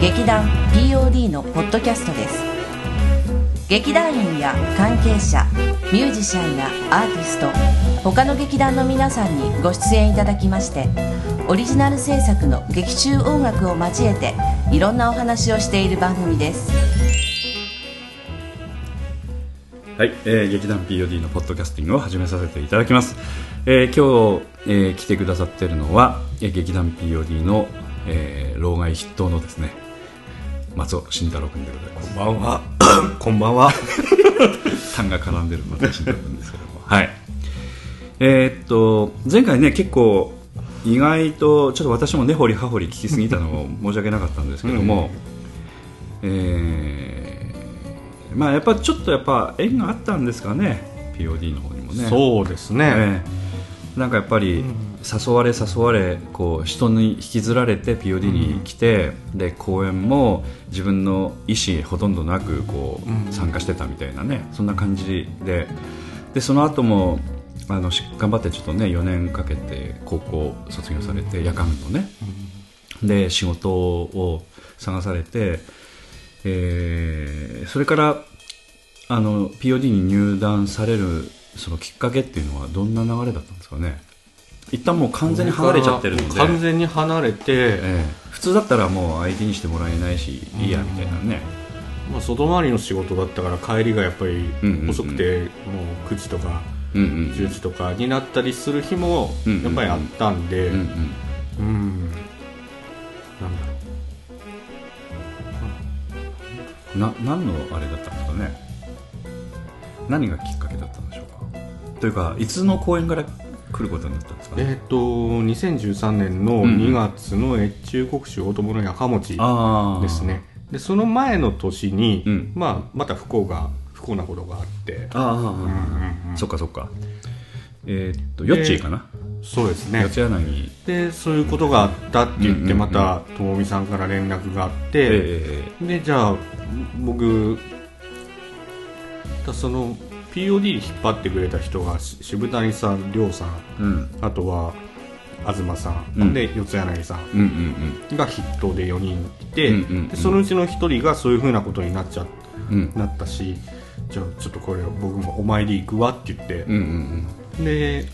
劇団 POD のポッドキャストです。劇団員や関係者ミュージシャンやアーティスト他の劇団の皆さんにご出演いただきましてオリジナル制作の劇中音楽を交えていろんなお話をしている番組です。はい、えー劇団 POD のポッドキャスティングを始めさせていただきます、えー今日、えー来てくださっているのは、えー劇団 POD の、えー老害筆頭のですね松尾慎太郎君でございます。こんばんは。こんばんは。単が絡んでる松尾慎太郎君ですけども。はい。えーっと前回ね結構意外とちょっと私も根掘り葉掘り聞きすぎたのを申し訳なかったんですけども、えーまあやっぱちょっとやっぱ縁があったんですかね。POD の方にもね。そうですね。ええなんかやっぱり誘われ誘われこう人に引きずられて POD に来て、で公演も自分の意思ほとんどなくこう、うん。参加してたみたいなねそんな感じで。でその後もあのし頑張ってちょっとね4年かけて高校卒業されて夜間のね、で仕事を探されて、えーそれからあの POD に入団されるそのきっかけっていうのはどんな流れだったんですかね？一旦もう完全に離れちゃってるんで、完全に離れて、ええ。普通だったらもう相手にしてもらえないし、いいやみたいなね。まあ、外回りの仕事だったから帰りがやっぱり遅くて、もう9時とかうんうん10時とかになったりする日もやっぱりあったんで、うんなんだろな何のあれだったんですかね。何がきっかけだったんでしょうか。というかいつの公演から来ることになったんですかう。えねっ、と2013年のうん2月の越中国酒大友のやかもちですね。でその前の年に、うん。まあ、また不幸が不幸なことがあって。ああ、うんうんうん。そっかそっか。えーっとヨッチーかな、そうですね。でそういうことがあったって言って、うんうんうん。またともみさんから連絡があって、ええでじゃあ僕だその POD に引っ張ってくれた人がし渋谷さん亮さんうん。あとは東さん、うん。で四柳さんうんうんが筆頭で4人いて、うんうんうんでそのうちの1人がそういうふうなことになっちゃうん。うんなったしじゃあちょっとこれ僕もお参り行くわって言って、うんうん。で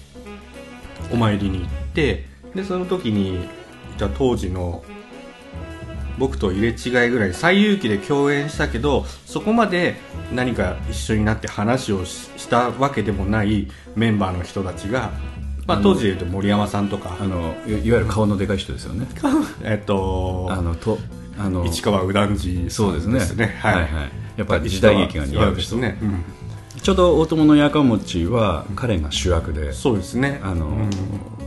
お参りに行ってでその時にじゃあ当時の僕と入れ違いぐらい最有機で共演したけどそこまで何か一緒になって話をししたわけでもないメンバーの人たちが、まあ、当時でいうと森山さんとかあのいいわゆる顔のでかい人ですよね。えっとあのとあの市川右團次そうですね。ですね。はい、はいやっぱり時代劇が似合う人ね、うん。ちょうど大友のやかもちは彼が主役でそうですね。あの、うん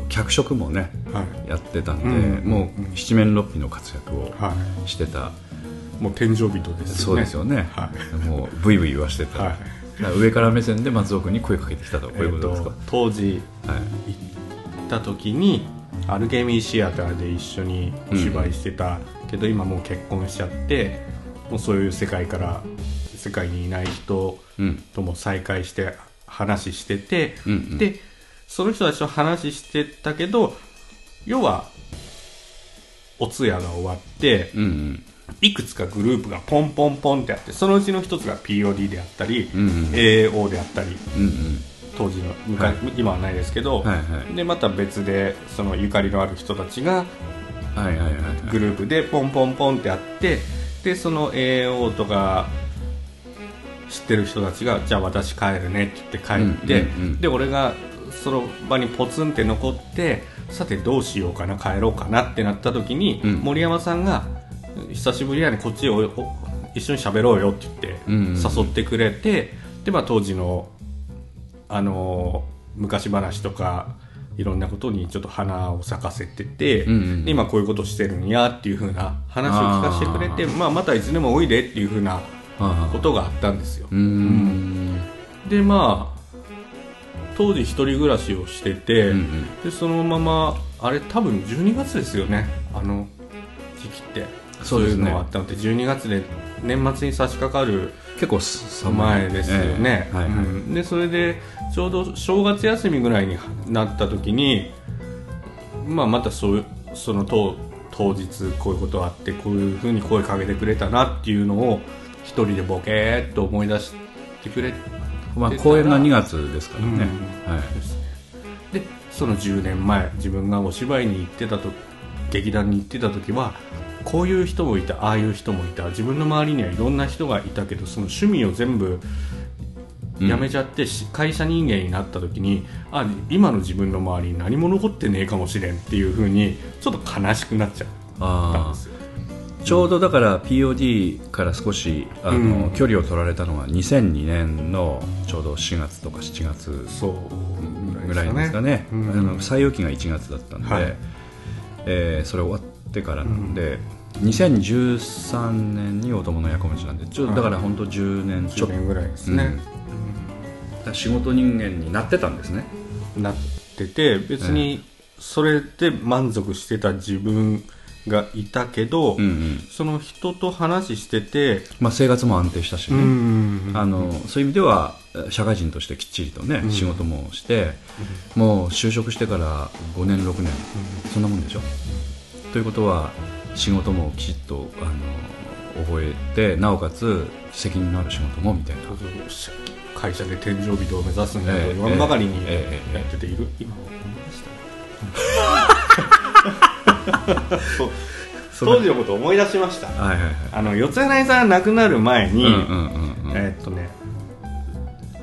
脚色もねはい。やってたんで、うんもう七面六臂の活躍をはしてた、い、もう天井人ですよね。そうですよね、はもうブイブイ言わしてた、はい。上から目線で松尾君に声かけてきたと。こういうことですか、えーと当時はい。行った時にアルケミーシアターで一緒にお芝居してたけど、今もう結婚しちゃってもうそういう世界から世界にいない人うん。とも再会して話してて、うんうん。でその人たちと話してたけど要はお通夜が終わってうんうん。いくつかグループがポンポンポンってあってそのうちの一つが POD であったり、うんうん。AO であったりうんうん。当時の昔、今はないですけど、はいはい。でまた別でそのゆかりのある人たちがはいはいはいはい。グループでポンポンポンってあってでその AO とか知ってる人たちがじゃあ私帰るねって言って帰って、うんうんうん。で俺がその場にポツンって残ってさてどうしようかな帰ろうかなってなった時に、うん。森山さんが久しぶりやねこっちへおお一緒に喋ろうよって言ってうんうんうん。誘ってくれて、でまあ当時のあのー昔話とかいろんなことにちょっと花を咲かせてて、うんうんで今こういうことしてるんやっていう風な話を聞かせてくれてまあ、またいつでもおいでっていう風なあことがあったんですよ。うーん。でまあ当時一人暮らしをしてて、うんうん。でそのままあれ多分12月ですよね。あの時期って。そういうのがあったのって12月で年末に差し掛かる結構寒い前ですよね、ええはいはい。うん。でそれでちょうど正月休みぐらいになった時に、まあ、またそうその当当日こういうことあってこういうふうに声かけてくれたなっていうのを一人でボケーっと思い出してくれてまあ、公演が2月ですからね、うん。はい、でその10年前自分がお芝居に行ってたと劇団に行ってた時はこういう人もいたああいう人もいた。自分の周りにはいろんな人がいたけどその趣味を全部うん。やめちゃって、し会社人間になった時にあ今の自分の周りに何も残ってねえかもしれんっていうふうにちょっと悲しくなっちゃったんあですよ。あちょうどだから POD から少しあの、うん。距離を取られたのは2002年のちょうど4月とか7月そうぐらいですかね、うん。あの採用期が1月だったんで、はい。えーそれ終わってからなんで、2013年に「お供のやこもち」なんでちょうどだから本当10年ちょ10っと、年ぐらいですね。うん、仕事人間になってたんですね。なってて別にそれで満足してた自分がいたけど、うんうん。その人と話してて、まあ、生活も安定したしね、んあのそういう意味では社会人としてきっちりとね、うん。仕事もして、もう就職してから5年6年、そんなもんでしょ？ということは仕事もきちっとあの覚えてなおかつ責任のある仕事もみたいな。会社で天井人を目指すんだとええ言わんばかりにええ。やってている、今思いました 当時のことを思い出しました。はいはいはい。あの四谷さんが亡くなる前に、うんうんうんうん。えーっとね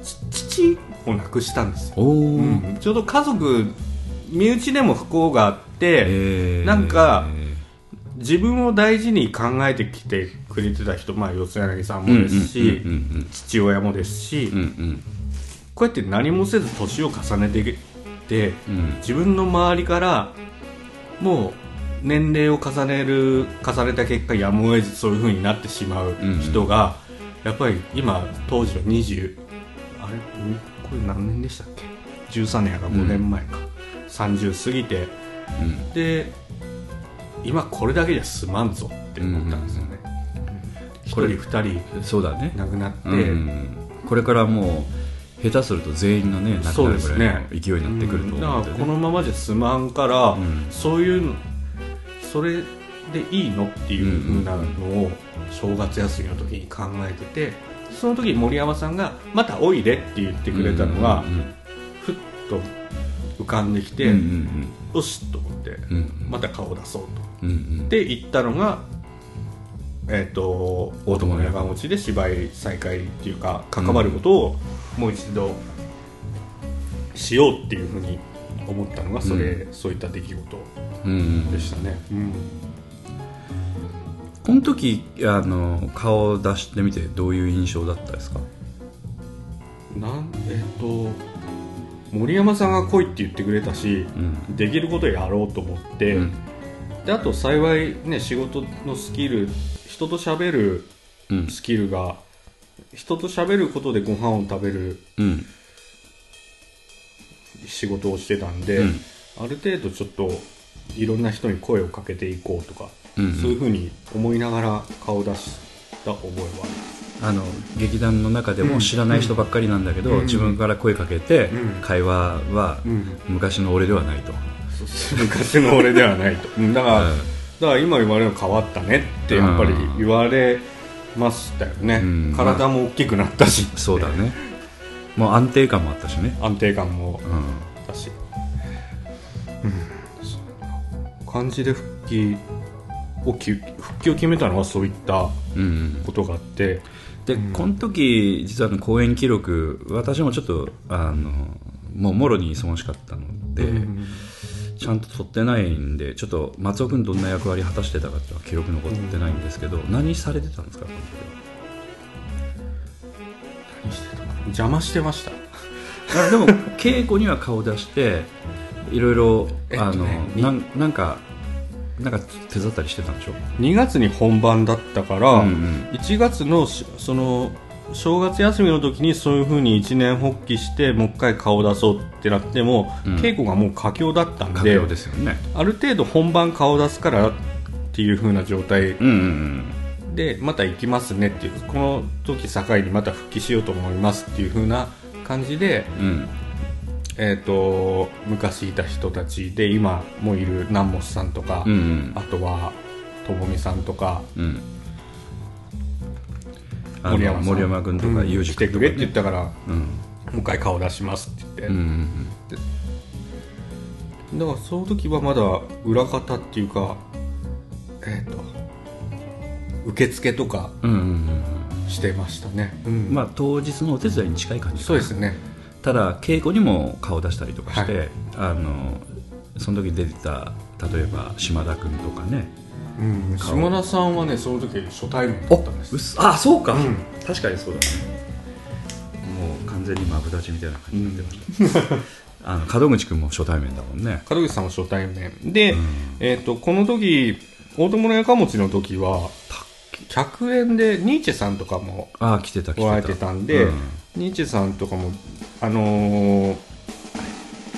ち父を亡くしたんですよ、うん。ちょうど家族身内でも不幸があって、えー。なんか自分を大事に考えてきてくれてた人、まあ、四谷さんもですし、うんうん父親もですし、うんうん。こうやって何もせず年を重ねていって自分の周りからもう年齢を重ねる重ねた結果やむを得ずそういう風になってしまう人が、やっぱり今当時は20あれ？んこれ何年でしたっけ？13年やから5年前か、30過ぎて。うん。で今これだけじゃ済まんぞって思ったんですよね、一これ人二人そうだね、亡くなって、うん。これからもう下手すると全員がね亡くなるぐらいの勢いになってくるとだから思うん。で、ねこのままじゃ済まんから、ん。そういうのそれでいいのっていうふうなのを正月休みの時に考えててその時森山さんが「またおいで」って言ってくれたのが、うんうんふっと浮かんできて、うんうんよしと思って、うんうん。また顔を出そうと。うんうん。で行ったのがえっ、と大友の山持ちで芝居再開っていうか関わることをもう一度しようっていうふうに思ったのがそれ、そういった出来事。うんうんでしたね、うん。この時あの顔を出してみてどういう印象だったですか？なんえっ、と森山さんが来いって言ってくれたし、うん。できることやろうと思って、うん。であと幸いね仕事のスキル人と喋るうん。スキルが人と喋ることでご飯を食べるうん。仕事をしてたんで、うん。ある程度ちょっといろんな人に声をかけていこうとか、うんうん。そういうふうに思いながら顔を出した覚えはありますあの劇団の中でも知らない人ばっかりなんだけど、うん。自分から声かけて、うん。会話はうん。昔の俺ではないと、昔の俺ではないと。うんだから、うん。だから今言われるの変わったねってやっぱり言われましたよね、うん。体も大きくなったし、そうだね。もう安定感もあったしね、安定感もうん、あったし、うん、感じで復帰をき復帰を決めたのはそういったうんうん。ことがあって。で、この時実はあの公演記録私もちょっとあのもうもろに忙しかったので、うんちゃんと撮ってないんでちょっと松尾君どんな役割果たしてたかっていうのは記録残ってないんですけど、何されてたんですか邪魔してました。でも稽古には顔出していろいろ、えっとねあのになんなんかなんか手伝ったりしてたんでしょ？2月に本番だったから、うんうん。1月のしその正月休みの時にそういう風に一年発起してもう一回顔出そうってなっても、うん。稽古がもう佳境だったん佳で境ですよね。ある程度本番顔出すからっていう風な状態。でまた行きますねっていうこの時境にまた復帰しようと思いますっていう風な感じで、うんうんえー、と昔いた人たちで今もいる南本さんとか、うんうん。あとはともみさんとかうん。森山森山君とかうん。裕二来てくれって言ったから、うん。もう一回顔出しますって言って、うんうんだからその時はまだ裏方っていうかえっ、と受付とかうんうんうんしてましたね、ううん。んまあ当日のお手伝いに近い感じそうですねただ稽古にも顔出したりとかして、はい。あのその時出てた例えば島田君とかね。うん。顔。島田さんはねその時初対面だったんです。あそうか、うん。確かにそうだね。もう完全にマブダチみたいな感じになってました、あの門口君も初対面だもんね。門口さんは初対面。で、うん。えっ、とこの時大友のやかもちの時は100円でニーチェさんとかもああ来てた来てた。おられてたんで、うんニーチェさんとかもあのー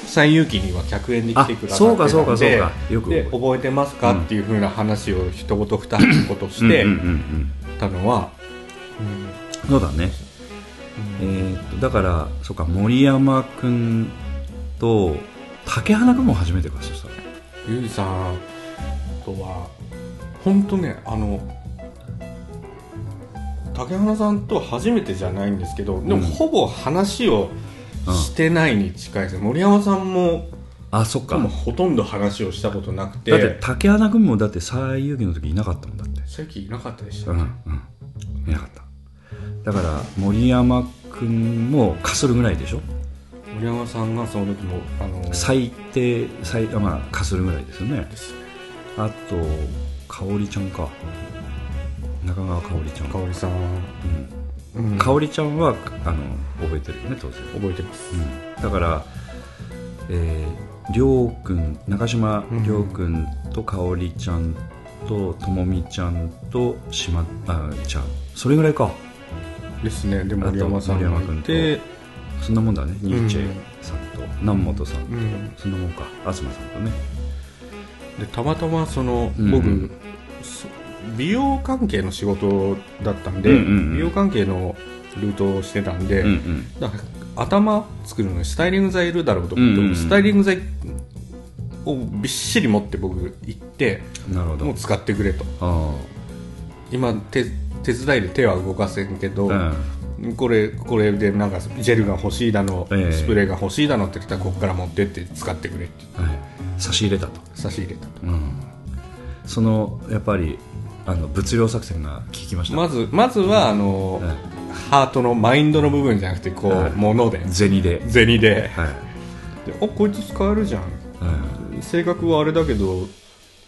西遊記には100円で来てくださってたんであそうかそうかそうか。よくで覚えてますか、うんっていうふうな話を一言二言してうんうんうんうん。たのは、そうだね、えーとだからそうか森山君と竹花君も初めてかそしたら。ゆうじさんとは本当ねあの竹花さんとは初めてじゃないんですけどでもうんほぼ話をしてないに近いです、森山さんもあそっか。ほとんど話をしたことなくて。だって竹花君もだって西遊記の時いなかったもんだって。席いなかったでしたうんね、うん。いなかった。だから森山君もかするぐらいでしょ？森山さんがその時もあの最低最あまあかするぐらいですよね。ですね。あと香織ちゃんか中川香織ちゃん。香織さん、うん。うん香織ちゃんはあの覚えてるよね当然。覚えてます、うん。だから、えー、りょうくん中島りょうくんとかおりちゃんとともみちゃんとしまあちゃん。それぐらいか。ですね。で森山さんがいてそんなもんだね。ニーチェさん。と南本さんと、うん。そんなもんか。東さんとね。でたまたまその、うん僕そ美容関係の仕事だったんで、うんうんうん。美容関係のルートをしてたんで、うんうん。だから頭作るのにスタイリング剤いるだろうと思って、うんうんうん。スタイリング剤をびっしり持って僕行ってなるほど。もう使ってくれと。あ今手手伝いで手は動かせんけど、あうん。これこれでなんかジェルが欲しいだの、ええ。スプレーが欲しいだのって言ったらここから持ってって使ってくれって。はい、差し入れたと、差し入れたと。うん、そのやっぱりあの物量作戦が効きました。まずまずはあの、はい。ハートのマインドの部分じゃなくてこう、はい。物で。銭で、銭で。はい。であこいつ使えるじゃん。はい。性格はあれだけど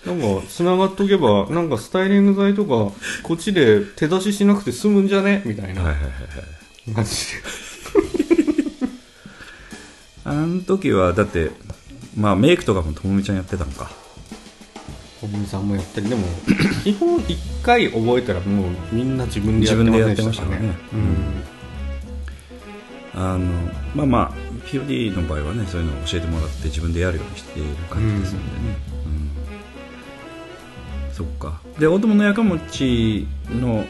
なんか繋がっとけばなんかスタイリング剤とかこっちで手出ししなくて済むんじゃね？みたいな。はいはいはいはい。感じで。あの時はだってまあメイクとかもともみちゃんやってたのか小文さんもやったりでも 基本一回覚えたらもうみんな自分でやってました自分でやってましたからねあのまあまあ POD の場合はねそういうのを教えてもらって自分でやるようにしている感じですのでね、うん。そっか。で大友のやかもちの、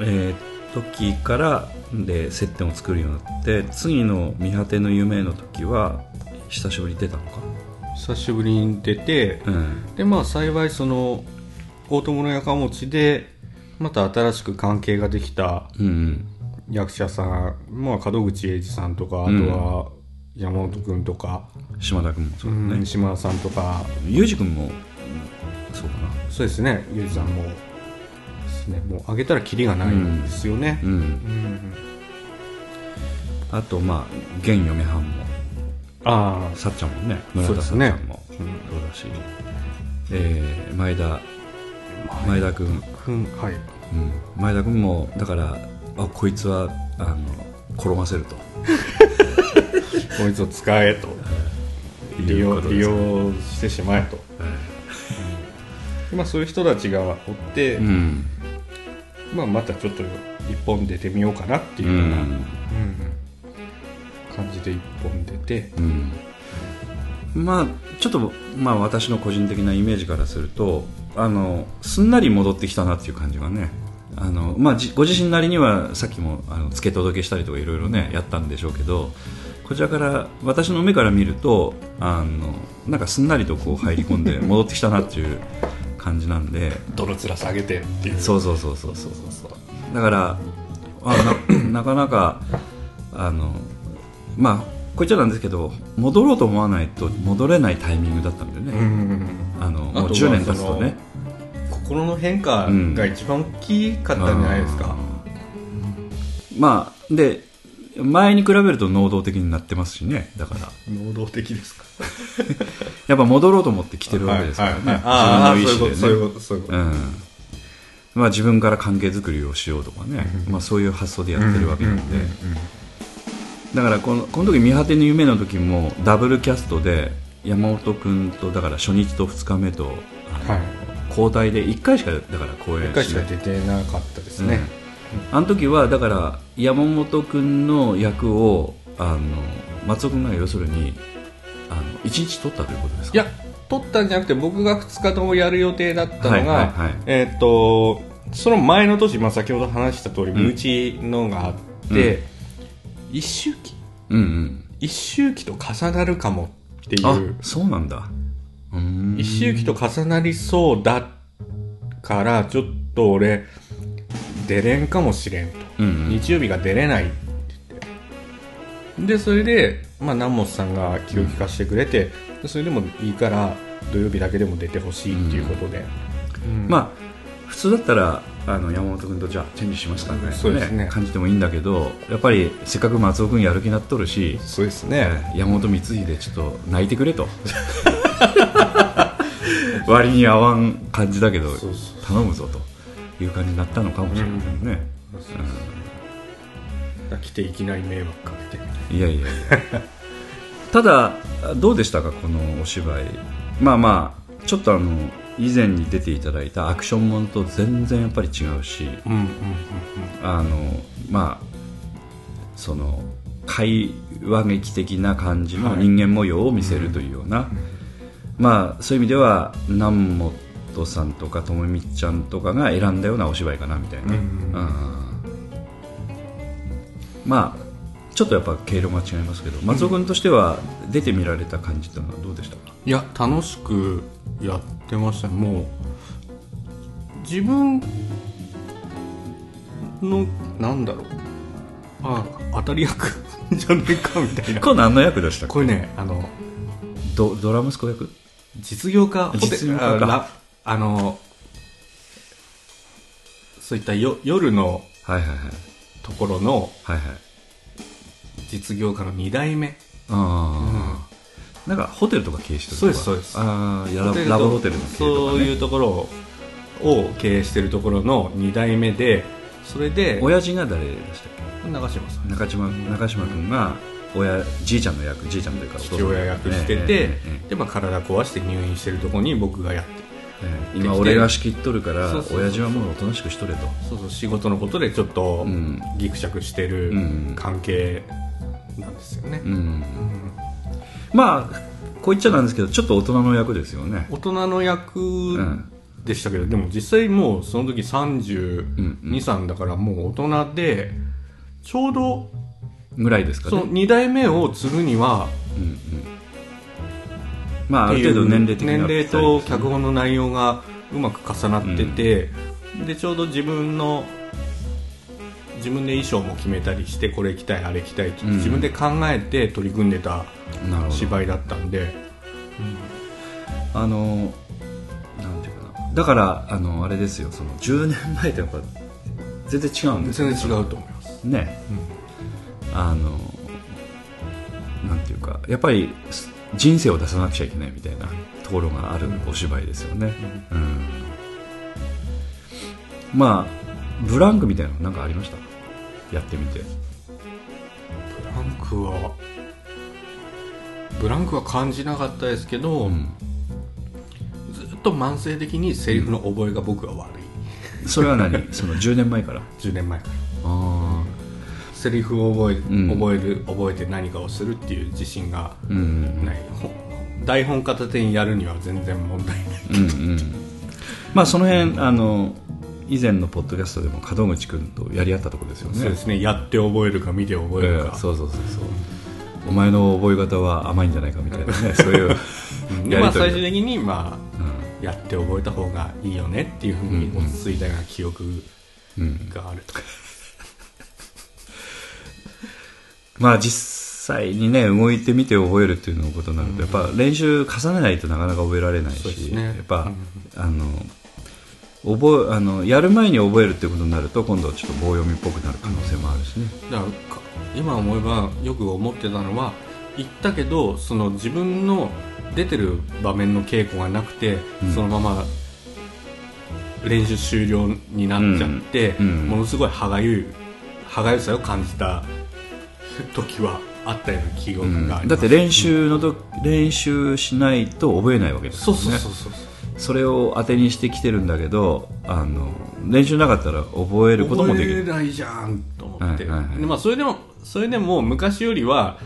えー時からで接点を作るようになって次の「見果ての夢」の時は久しぶりに出たのか久しぶりに出てうん。でまあ幸いその大友のやかもちでまた新しく関係ができたうん。うん役者さん、まあ、門口英二さんとかあとうんは山本君とか、島田君もそうだね。うん島田さんとか。裕二君も、うんそうかな。そうですね。ゆうじさんもですね。もうあげたらキリがないんですよね、うん。うん。あとまあ現嫁はんもああさっちゃんもね村田さそうですね。っちゃんもそうだし、えー前田前田君、君はい。うん、前田君もだからあこいつはあの転がせると。こいつを使えと。利用利用してしまえと。まあ、そういう人たちがおって、うん。まあ、またちょっと一本出てみようかなってういうような、うん。ん感じで一本出て、うん。まあちょっと、まあ、私の個人的なイメージからするとあのすんなり戻ってきたなっていう感じがねあの、まあ、じご自身なりにはさっきもあの付け届けしたりとかいろいろねやったんでしょうけどこちらから私の目から見るとあのなんかすんなりとこう入り込んで 戻ってきたなっていう感じなんで。泥面下げてっていう。そうそうそうそうそうそうだからあななかなかあのまあこう言っちゃなんですけど戻ろうと思わないと戻れないタイミングだったんでね、うん。あのもうあとは10年経つとね。心の変化が一番大きかったんじゃないですか。まあで前に比べると能動的になってますしね。だから。能動的ですか。やっぱ戻ろうと思って来てるわけですからね、はいはい自分の意そういう思でねこと、そういうこと、そういうこと。うん。まあ、自分から関係づくりをしようとかね、まあ、そういう発想でやってるわけなんで、うんうんうんだからこのこの時見果ての夢の時もダブルキャストで山本君とだから初日と2日目とはい。交代で1回しかだから公演一回しか出てなかったですね。うん。あの時はだから山本君の役をあの松尾君が要するにあの1日取ったということですか？いや、撮ったんじゃなくて僕が2日ともやる予定だったのが、えーっと、その前の年、まあ、先ほど話した通り、ん。身内のがあって、一周期うんうん。一周期と重なるかもっていあう、そうなんだ。うーん。一周期と重なりそうだから、ちょっと俺、出れんかもしれんと。うんうん。日曜日が出れないって言って。で、それで、まあ、南本さんが気を利かしてくれて、でそれでもいいから、土曜日だけでも出てほしいっていうことで。まあ普通だったらあの山本君とじゃあチェンジしますかねそうですね。感じてもいいんだけどやっぱりせっかく松尾君やる気になっとるし、そうですえね。ー山本光秀ちょっと泣いてくれと。割に合わん感じだけど頼むぞという感じになったのかもしれないね、来ていきなり迷惑かけて。いやいやいや。ただどうでしたかこのお芝居。まあまあちょっとあの以前に出ていただいたアクションものと全然やっぱり違うしうんうんうんあのまあその会話劇的な感じのはい。人間模様を見せるというような、まあそういう意味では南本さんとかともみちゃんとかが選んだようなお芝居かなみたいな、うんうん。まあちょっとやっぱ毛色が違いますけど松尾君としては出てみられた感じっていうのはどうでしたか、いや楽しくやってましたね。もう自分のなんだろう。あ当たり役じゃねえかみたいな。これ何の役でしたっけ？これねあのドドラ息子役？実業家？実業家。かあなあのそういったよ夜のはいはいはい。ところのはいはい実業家の2代目。ああ、なんかホテルとか経営してるとか。そうですそうです。ああやララブホテルの経営とか、ね、そういうところを経営してるところの2代目でそれで親父が誰でしたっ長嶋さん。け中島中島君が親じいちゃんの役じいちゃんというかお父親役してて、ええええでまあ、体壊して入院してるところに僕がやって。ええ。今俺が仕切っとるから親父はもうおとなしくしとれと。そうそう仕事のことでちょっとうん。ギクシャクしてるうん。関係なんですよね、うん。まあこう言っちゃなんですけどちょっと大人の役ですよね。大人の役ん。でしたけど、でも実際もうその時32、うんうん。3だからもう大人でちょうどぐらいですかそのね2代目を継ぐにはうんうん。まあある程度年齢的な年齢と脚本の内容がうまく重なってて、でちょうど自分の自分で衣装も決めたりしてこれ着たいあれ着たいってうん。自分で考えて取り組んでた芝居だったんで、あのなんていうかな。だからあのあれですよ。その10年前とやっぱ全然違うんですよ。全然違うと思います、ね、あのなんていうか。やっぱりす人生を出さなくちゃいけないみたいなところがあるお芝居ですよね、うん。まあブランクみたいなのなんかありました？やってみて。ブランクはブランクは感じなかったですけど、うん。ずっと慢性的にセリフの覚えが僕は悪い。それは何？その10年前から？10年前から。あセリフを覚え,、ん。覚える覚えて何かをするっていう自信があうんない、ほ台本片手にやるには全然問題ない。うんうん。まあその辺あの以前のポッドキャストでも門口君とやり合ったところですよね。そうですね。やって覚えるか見て覚えるえか、えそうそうそうそう。お前の覚え方は甘いんじゃないかみたいなね そういうでまあ、最終的に、まあうんやって覚えた方がいいよねっていうふうに落ち着いたような記憶うんがあると、まあ実際にね動いてみて覚えるっていうのことになると、やっぱ練習重ねないとなかなか覚えられないし、ね。やっぱ、あの覚えあのやる前に覚えるっていうことになると今度はちょっと棒読みっぽくなる可能性もあるしね、だか今思えばよく思ってたのは言ったけどその自分の出てる場面の稽古がなくて、うん。そのまま練習終了になっちゃって、うん。うん。ものすごい歯がゆい歯がゆさを感じた 時はあったような記憶うんがあります、だって練習のと、練習しないと覚えないわけですそよねうそうそうそうそれを当てにしてきてるんだけどあの練習なかったら覚えることもできる。覚えないじゃんと思って、はいはいはい。でまあ、それでもそれでも昔よりは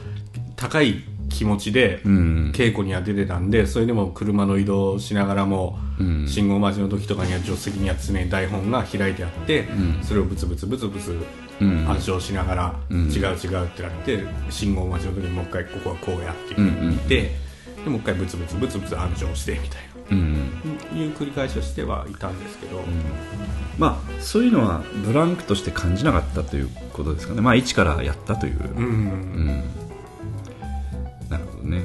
高い気持ちでうん。稽古には出てたんでそれでも車の移動しながらも、うん。信号待ちの時とかには助手席には常に台本が開いてあって、ん。それをブツブツブツブツうん。暗唱しながら、うん。違う違うってなって信号待ちの時にもう一回ここはこうやって言って、でもう一回ブツブツブツブツ暗唱してみたいうん。ないう繰り返しをしてはいたんですけど、まあそういうのはブランクとして感じなかったということですかね。まあ一からやったという、うん。うん。なるほどね。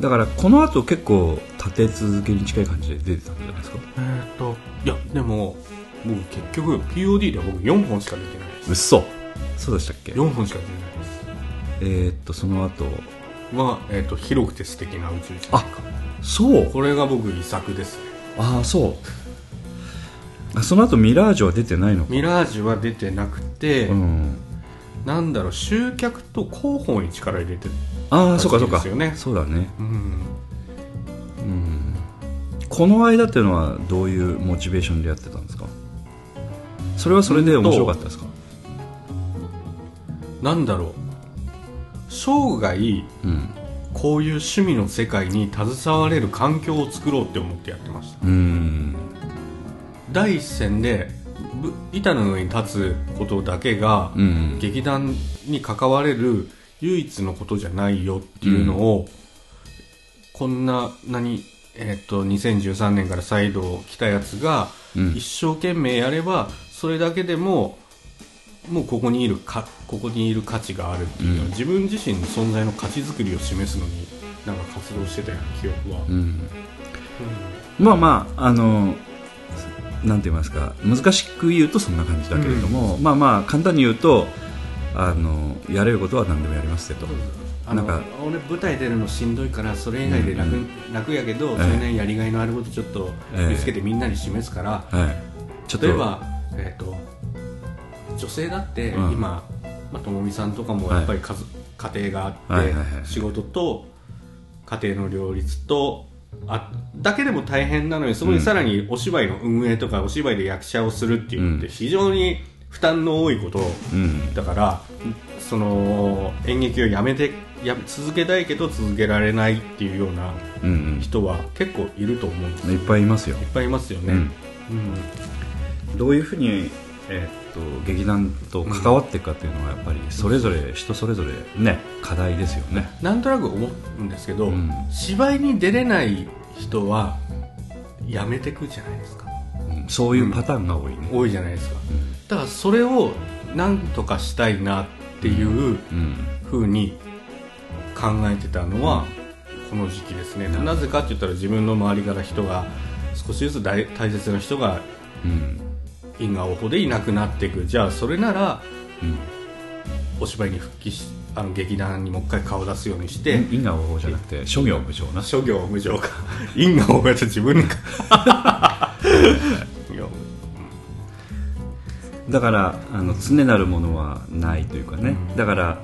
だからこの後結構立て続けに近い感じで出てたんじゃないですか？えーっといやでも僕結局 POD では僕4本しか出てないです。うっそそうでしたっけ？4本しか出てないです。えーっとその後は、えーっと広くて素敵な宇宙人あそう。これが僕遺作ですね。ああそう。あその後ミラージュは出てないのか。ミラージュは出てなくて、うん。なんだろう集客と広報に力入れてるああそうかそうか。ですよね。そうだね。うん。うん。この間っていうのはどういうモチベーションでやってたんですか？それはそれで面白かったですか？なんだろう生涯うん。こういう趣味の世界に携われる環境を作ろうって思ってやってました。うん。第一線でぶ板の上に立つことだけが、うん。劇団に関われる唯一のことじゃないよっていうのを、こんな何えっと2013年から再度来たやつが、うん。一生懸命やればそれだけでももうここにいるかここにいる価値があるっていうのは、うん。自分自身の存在の価値づくりを示すのになんか活動してたような記憶は、うん。まあまああのなんて言いますか難しく言うとそんな感じだけれども、まあまあ簡単に言うとあのやれることは何でもやりますってと。あのなんか俺舞台出るのしんどいからそれ以外で楽,、楽やけど、それなりにやりがいのあることちょっとええ見つけてみんなに示すから、はいちょっと例えば、えー、と女性だってうん。今、まあ、ともみさんとかもやっぱり家,、家庭があって、はいはいはい。仕事と家庭の両立とあだけでも大変なのにそこにさらにお芝居の運営とかお芝居で役者をするっていうのってうん。非常に負担の多いことうん。だからその演劇をやめてや続けたいけど続けられないっていうようなうん人は結構いると思うんですよ。うんいっぱいいますよ。いっぱいいますよね、うん。うん。どういうふうに、えーっと劇団と関わっていくかっていうのはやっぱりそれぞれ人それぞれね課題ですよね。なんとなく思うんですけど、うん。芝居に出れない人はやめてくじゃないですか。うん。そういうパターンが多いね、多いじゃないですか。だからそれをなんとかしたいなっていううん。ふうに考えてたのはこの時期ですね。なぜかって言ったら自分の周りから人が少しずつ大大切な人がうん因果応報でいなくなっていく。じゃあそれならうんお芝居に復帰しあの劇団にもう一回顔出すようにして、因果応報じゃなくて諸行無常な。諸行無常か。因果応報やって自分にいやだからあの常なるものはないというかね、だから、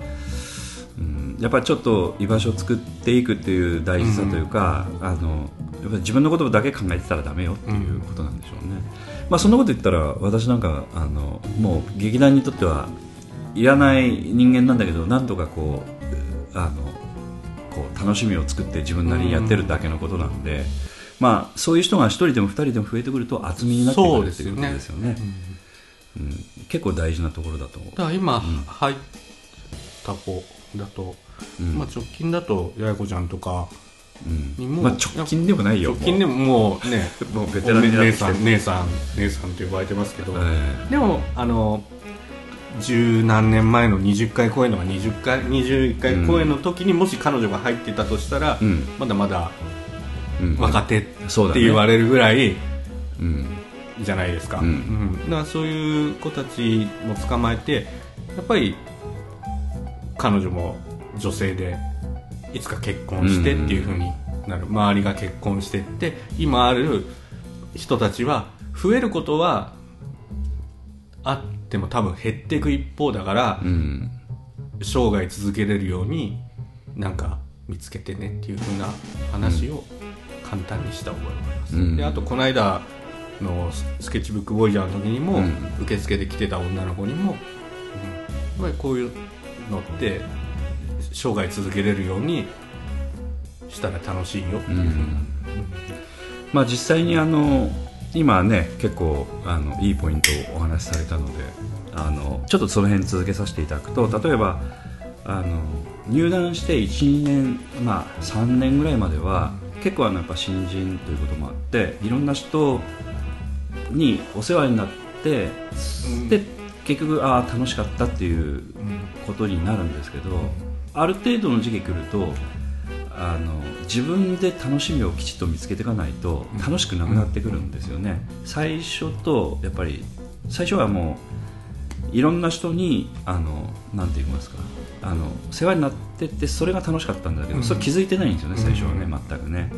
うん、やっぱりちょっと居場所を作っていくっていう大事さというか、あのやっぱり自分のことだけ考えてたらダメよっていうことなんでしょうね、まあ、そんなこと言ったら私なんかあのもう劇団にとってはいらない人間なんだけどなんとかこうあのこう楽しみを作って自分なりにやってるだけのことなんで、まあ、そういう人が一人でも二人でも増えてくると厚みになってくるっていうことですよね。うん、結構大事なところだと。思うだから今入った子だと、うん。まあ、直近だと八重子ちゃんとかにも、まあ、直近でもないよ直近でももうね もうベテランになって。姉きてさん姉さん姉さんと呼ばれてますけど、えでもあの十何年前の20回公演とか20回21回公演の時にもし彼女が入ってたとしたら、うん。まだまだうん。若手って言われるぐらいうん。じゃないですか、うん。うん。だからそういう子たちも捕まえてやっぱり彼女も女性でいつか結婚してっていう風になる、周りが結婚してって今ある人たちは増えることはあっても多分減っていく一方だから、うん。生涯続けれるようになんか見つけてねっていう風な話を簡単にした覚えがあります、うん。であとこの間のススケッチブックボーイジャーの時にも、うん。受付で来てた女の子にも、うん。やっぱりこういうのって生涯続けれるようにしたら楽しいよ。っていう風な、まあ、実際にあの今はね結構あのいいポイントをお話しされたのであのちょっとその辺続けさせていただくと例えばあの入団して12年、まあ、3年ぐらいまでは結構あのやっぱ新人ということもあっていろんな人にお世話になって、うん。で結局ああ楽しかったっていうことになるんですけどある程度の時期来るとあの自分で楽しみをきちっと見つけていかないと楽しくなくなってくるんですよね、最初とやっぱり最初はもういろんな人にあのなんて言いますかあの世話になってってそれが楽しかったんだけど、うん。それ気づいてないんですよね最初はね、うん全くね。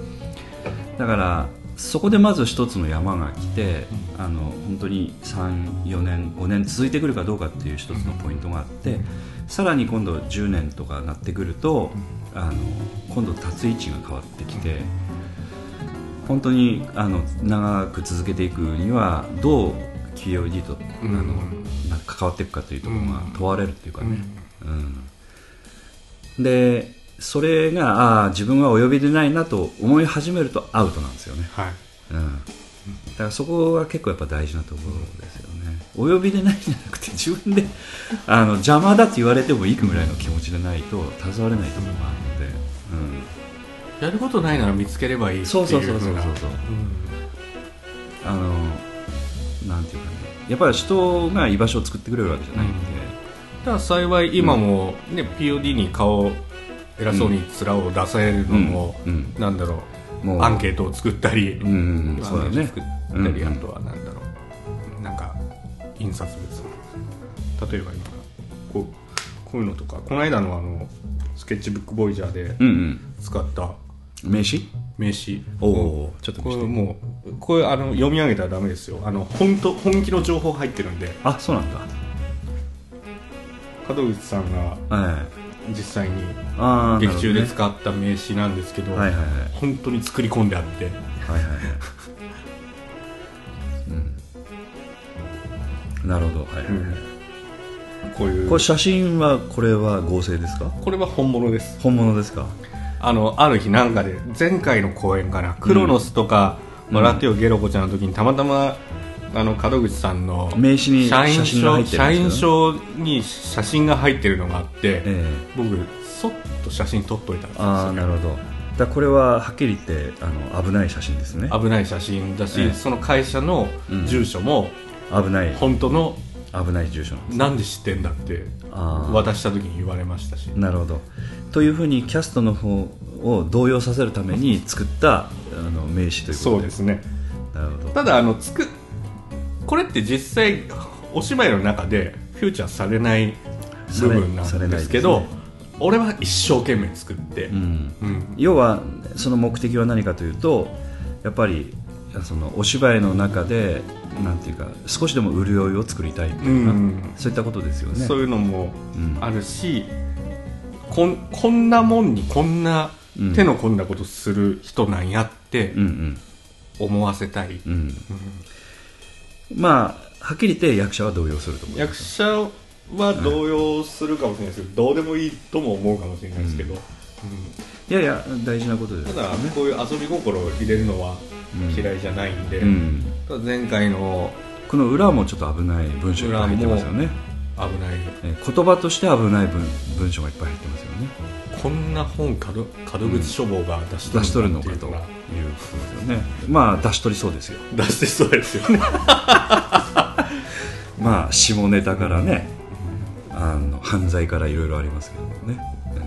だからそこでまず一つの山が来て、あの本当に34年5年続いてくるかどうかっていう一つのポイントがあって、さらに今度10年とかなってくると、あの今度立つ位置が変わってきて、本当にあの長く続けていくにはどう QOD と、うん。あの関わっていくかというところが問われるっていうかね、うん。でそれがああ自分はお呼びでないなと思い始めるとアウトなんですよね、はい。うん、だからそこが結構やっぱ大事なところですお呼びでないんじゃなくて自分であの邪魔だって言われてもいいぐらいの気持ちでないと携われないところがあるので、うん、やることないなら見つければいいっていうそうそうそうそうそうう。あのなんていうかね。やっぱり人が居場所を作ってくれるわけじゃないんで、だから幸い今も、ね POD に顔偉そうに面を出されるのも、うん。うん。なんだろう。もう。アンケートを作ったり、うん。うん。そうだね。作ったり、うん。あとはなん印刷物。例えば今こうこういうのとかこの間のあのスケッチブックボイジャーでうんうん。使った名刺？名刺。おおちょっとこれもうこれあの読み上げたらダメですよ。あの本当本気の情報入ってるんで。あそうなんだ。門口さんがはい実際にああ劇中で使った名刺なんですけど、はいはいはい。本当に作り込んであって。はいはいはいなるほど。はいはい。はい、こういう。これ写真はこれは合成ですか？これは本物です。本物ですか？あのある日なんかで前回の公演かな、クロノスとか「うん。笑ってよゲロコちゃん」の時にたまたまあの門口さんの名刺に社員写真が入ってる証社員んですよ。証に写真が入ってるのがあって、え僕そっと写真撮っといたんですえああなるほど。だこれははっきり言ってあの危ない写真ですね。危ない写真だし、ええ。その会社のうん。住所も危ない。本当の危ない住所なんですなんで知ってんだって渡した時に言われましたし。なるほど。というふうにキャストの方を動揺させるために作ったあの名刺ということで。そうですね。なるほど。ただあのつくこれって実際お芝居の中でフューチャーされない部分なんですけどされないです俺は一生懸命作って、うん。うん。要はその目的は何かというとやっぱりそのお芝居の中でなんていうか少しでも潤いを作りたいみたいな、うん。そういったことですよね。そういうのもうん。あるし、こんこんなもんにこんなうん。手の込んだことする人なんやってうんうん。思わせたい、うん。まあはっきり言って役者は動揺すると思う役者は動揺するかもしれないですけど、どうでもいいとも思うかもしれないですけど、うん。いやいや大事なことですただこういう遊び心を入れるのは嫌いじゃないんで、うん。ただ前回のこの裏もちょっと危ない文章が入ってますよね。危ない。えー言葉として危ない文文章がいっぱい入ってますよね。こんな本門門口書房が出しと出し取るのかということですよね。まあ出し取りそうですよ。出してそうですよね。まあ下ネタからねあの犯罪からいろいろありますけどもね、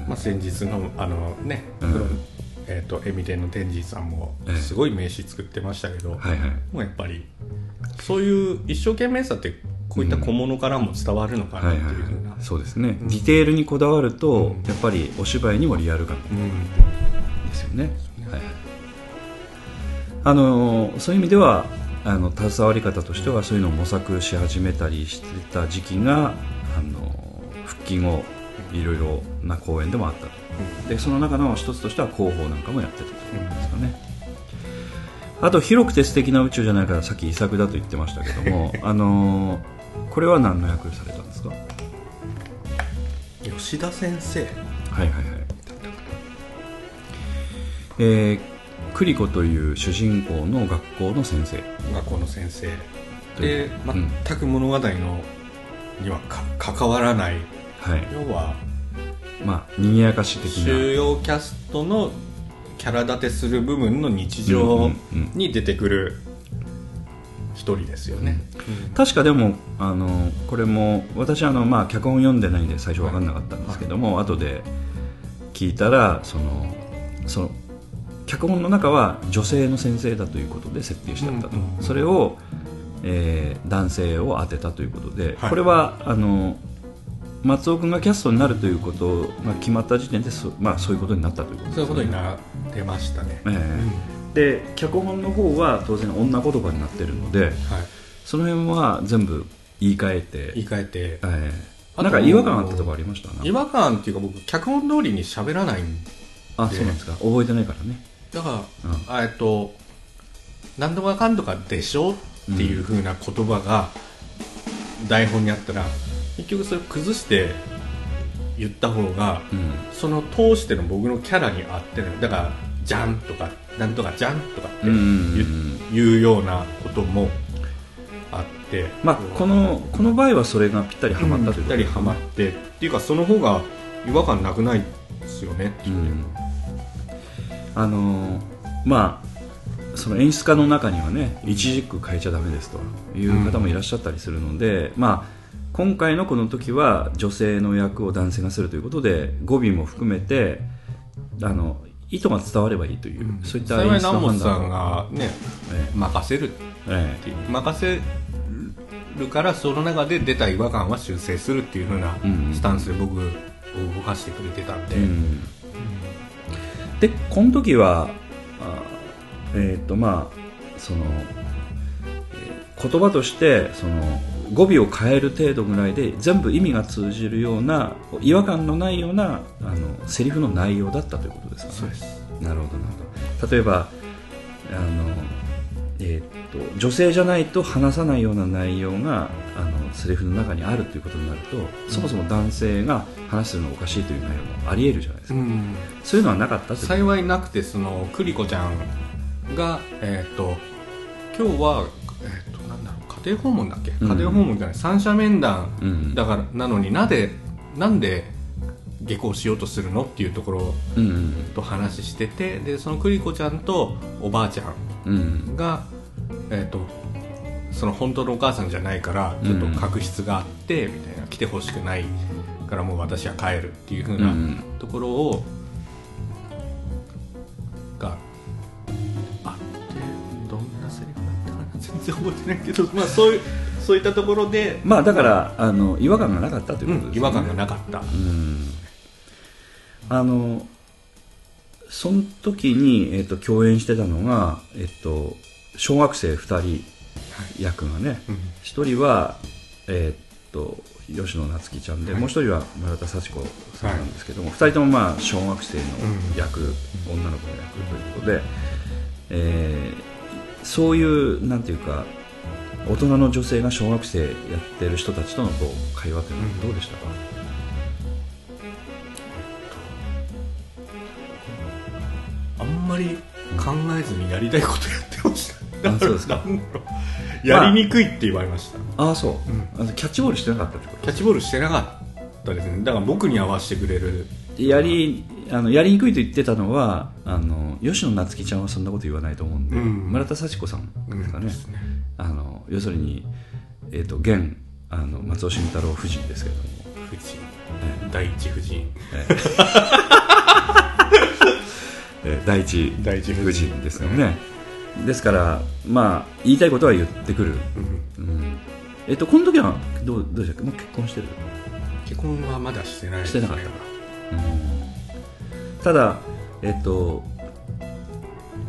まあ先日のあのね、うん。えー、とエミ店の天神さんもええ。すごい名刺作ってましたけど、はいはい。もうやっぱりそういう一生懸命さってこういった小物からも伝わるのかなっていうはいはいはい。ふうな、そうですね、ディテールにこだわると、うん。やっぱりお芝居にもリアル感うん。ですよね、はいはい。あのそういう意味ではあの携わり方としてはそういうのを模索し始めたりしてた時期があの復帰後いろいろな公演でもあったと。でその中の一つとしては広報なんかもやってたということですかね、あと広くて素敵な宇宙じゃないからさっき遺作だと言ってましたけども あのこれは何の役されたんですか？吉田先生。はいはいはい。えー、クリコという主人公の学校の先生。学校の先生。でう。ん全く物語のにはか関わらないはい。要はまあ賑やかし的主要キャストのキャラ立てする部分の日常に出てくる一人ですよね、な確かでもあのこれも私あの、まあ、脚本読んでないんで最初分かんなかったんですけども、後で聞いたらそのその脚本の中は女性の先生だということで設定してあったと、うんうんうん。それを、えー男性を当てたということで、はい。これはあの松尾君がキャストになるということが決まった時点でそ,、まあ、そういうことになったということですそういうことにねなってましたね、ええ。で脚本の方は当然女言葉になってるのではい、その辺は全部言い換えて。言い換えて。ええ。あとなんか違和感あったところありました？な違和感っていうか僕脚本通りに喋らないんあそうなんですか。覚えてないからね。だから、えっと何とかかんとかでしょ？っていう風な言葉が台本にあったら結局それ崩して言った方がうん。その通しての僕のキャラに合ってるだから「じゃん」とか「なんとかじゃん」とかってうんうん言,、うん。うようなこともあって。まあこのこの場合はそれがぴったりはまったということぴったりはまってっていうかその方が違和感なくないですよねっていう、うん。あのーまあその演出家の中にはね一軸変えちゃダメですという方もいらっしゃったりするので、まあ今回のこの時は女性の役を男性がするということで語尾も含めてあの意図が伝わればいいという、そういった演出の南本さんがねえ任せるえっていう。任せるからその中で出た違和感は修正するっていう風なうん。スタンスで僕を動かしてくれてたんで、えうん。でこの時はあえっ、とまあその、えー言葉としてその語尾を変える程度ぐらいで全部意味が通じるような違和感のないようなあのセリフの内容だったということですかね。そうです。なるほどな。るほど例えばあの、えーっと女性じゃないと話さないような内容があのセリフの中にあるということになると、そもそも男性が話するのがおかしいという内容もあり得るじゃないですか、うん。そういうのはなかった幸いなくてそのクリコちゃんがえっ、と今日はえっ、となんだ？ろう家庭訪問だっけ、うん。家庭訪問じゃない。三者面談うん。だからなのになぜなんで下校しようとするのっていうところと話しててでそのクリコちゃんとおばあちゃんうん。が、えー、とその本当のお母さんじゃないからちょっと確執があって、みたいな来てほしくないからもう私は帰るっていう風なうん。ところを、然覚えてないけど、まあ、そういうそういったところで、まあだからあの違和感がなかったということですね、うん違和感がなかった、うん。あのその時に、えっと共演してたのが、えっと小学生2人役がねうん。1人は、えっと吉野夏樹ちゃんで、もう一人は村田幸子さんなんですけども、二人ともまあ小学生の役、女の子の役ということで、えーそういうなんていうか大人の女性が小学生やってる人たちとのこう会話というのはどうでしたか、あんまり考えずにやりたいことやってました、あそうですか。やりにくいって言われました、ああそう、あのキャッチボールしてなかったってこキャッチボールしてなかったですね。だから僕に合わせてくれる。とやりあのやりにくいと言ってたのはあの吉野夏樹ちゃんはそんなこと言わないと思うんで、うん。村田幸子さんですかね,、ですねあの要するに、えー、と現あの松尾慎太郎夫人ですけれども。夫人。第一夫人。えー 第一夫人。ですよね、ですからまあ言いたいことは言ってくる、うん。えっとこの時はどうどうでしたっけ？もう結婚してる？結婚はまだしてないね。してなかった。かただえっと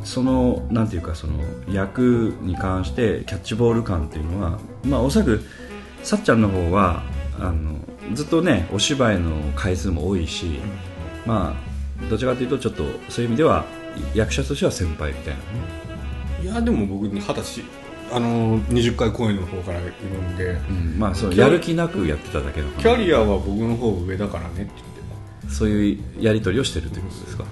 そのなんていうかその役に関してキャッチボール感っていうのはまあおそらくさっちゃんの方はあのずっとねお芝居の回数も多いし、まあどちらかというとちょっとそういう意味では役者としては先輩みたいな。ねいやでも僕二十歳あの20回公演の方からいるんで。うんまあそうやる気なくやってただけのキャリアは僕の方上だからねってそういうやり取りをしてるということですか？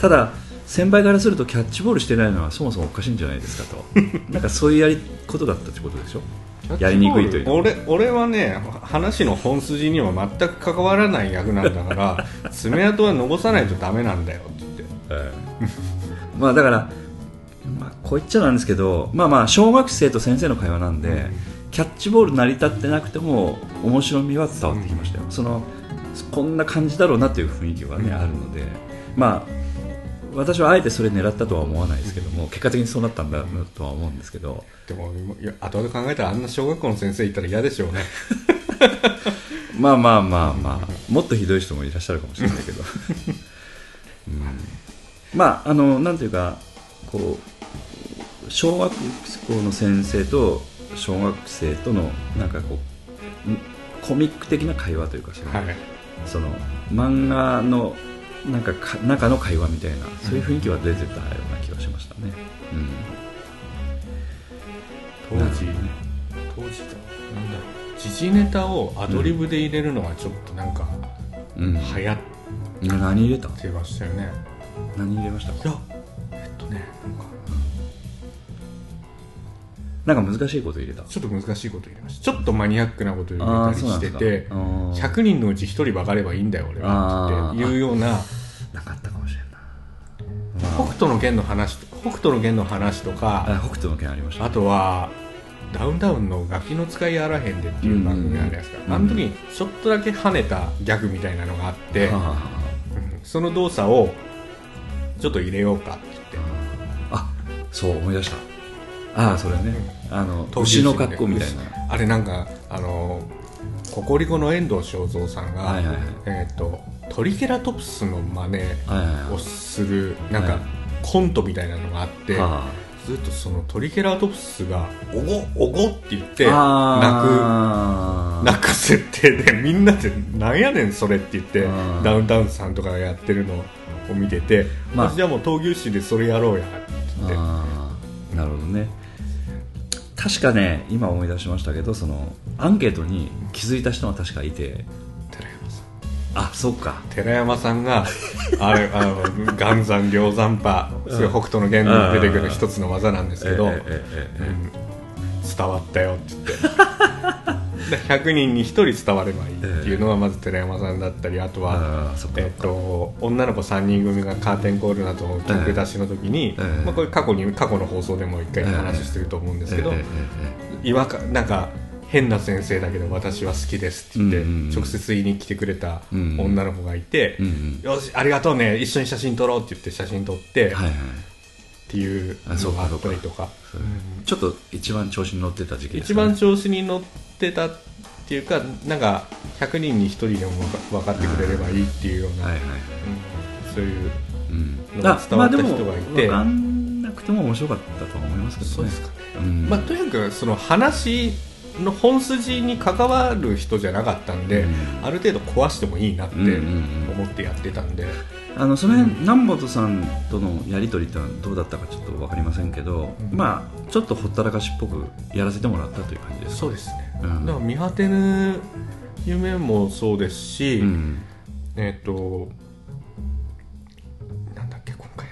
ただ先輩からするとキャッチボールしてないのはそもそもおかしいんじゃないですかと。なんかそういうやりことだったってことでしょ？やりにくいという俺俺はね話の本筋には全く関わらない役なんだから 爪痕は残さないとダメなんだよって言って。まあだから、まあ、こう言っちゃなんですけどまあまあ小学生と先生の会話なんで、キャッチボール成り立ってなくても面白みは伝わってきましたよ、そのこんな感じだろうなという雰囲気はね、あるのでまあ私はあえてそれ狙ったとは思わないですけども結果的にそうなったんだなとは思うんですけど。でもいや後々考えたらあんな小学校の先生いたら嫌でしょうね。まあまあまあまあもっとひどい人もいらっしゃるかもしれないけど、うん、まああのなんていうかこう小学校の先生と小学生とのなんかこうんコミック的な会話というかはいその漫画のなんかか中の会話みたいなそういう雰囲気は出てたような気がしましたね、当時、当時だなんだろう。時事ネタをアドリブで入れるのはちょっとなんかうん、うん、流行っ何入れた？てましたよね、何入れましたいやえっとねなんかなんか難しいこと入れた。ちょっと難しいこと入れました。ちょっとマニアックなこと入れたりしててそうなんですかあー100人のうち1人分かればいいんだよ俺はっていうようななかったかもしれんな、北斗の拳の話と北斗の拳の話とかあ北斗の拳ありましたあとはダウンタウンの「ガキの使いあらへんで」っていう番組あるじゃないですか、うん。あの時にちょっとだけ跳ねたギャグみたいなのがあって、その動作をちょっと入れようかって言って。ああそう思い出したああそれね。あの闘牛の格好みたいな。あれなんかあのココリコの遠藤正造さんが、はいはいはい。えっ、とトリケラトプスの真似はいはいはい。をするなんかはいコントみたいなのがあって、はずっとそのトリケラトプスが「おごおご」って言ってあ泣く泣く設定でみんなで「なんやねんそれ」って言ってあーダウンタウンさんとかがやってるのを見てて「まあ。私じゃあもう闘牛士でそれやろうや」ってなるほどね確かね今思い出しましたけどそのアンケートに気づいた人が確かいて。寺山さん。あそっか。寺山さんがあれ あの岩山両山波すごい北斗の拳に出てくる一つの技なんですけど、うん。伝わったよって言って。で100人に1人伝わればいいっていうのがまず寺山さんだったりあとは、えっと女の子3人組がカーテンコールなどの曲出しの時に、ええまあ、これ過去に過去の放送でも一回話してると思うんですけど、違和感なんか変な先生だけど私は好きですって言って、直接言いに来てくれた女の子がいて、よしありがとうね一緒に写真撮ろうって言って写真撮って、ってい。うあそうのがあったりとか。ちょっと一番調子に乗ってた時期ですね。番調子に乗ってたっていうかなんか100人に1人でも分かってくれればいいっていうような、はいはいうんそういううん。のが伝わった人がいて。まなくても面白かったとは思いますけどね。そうですか。まあ、とにかくその話の本筋に関わる人じゃなかったんで、うん。ある程度壊してもいいなってうんうんうん。思ってやってたんで、あのその辺、南本さんとのやり取りってのはどうだったかちょっと分かりませんけど、うん。まあちょっとほったらかしっぽくやらせてもらったという感じですそうですね、うん。だから見果てぬ夢もそうですし、うん。えっ、となんだっけ今回。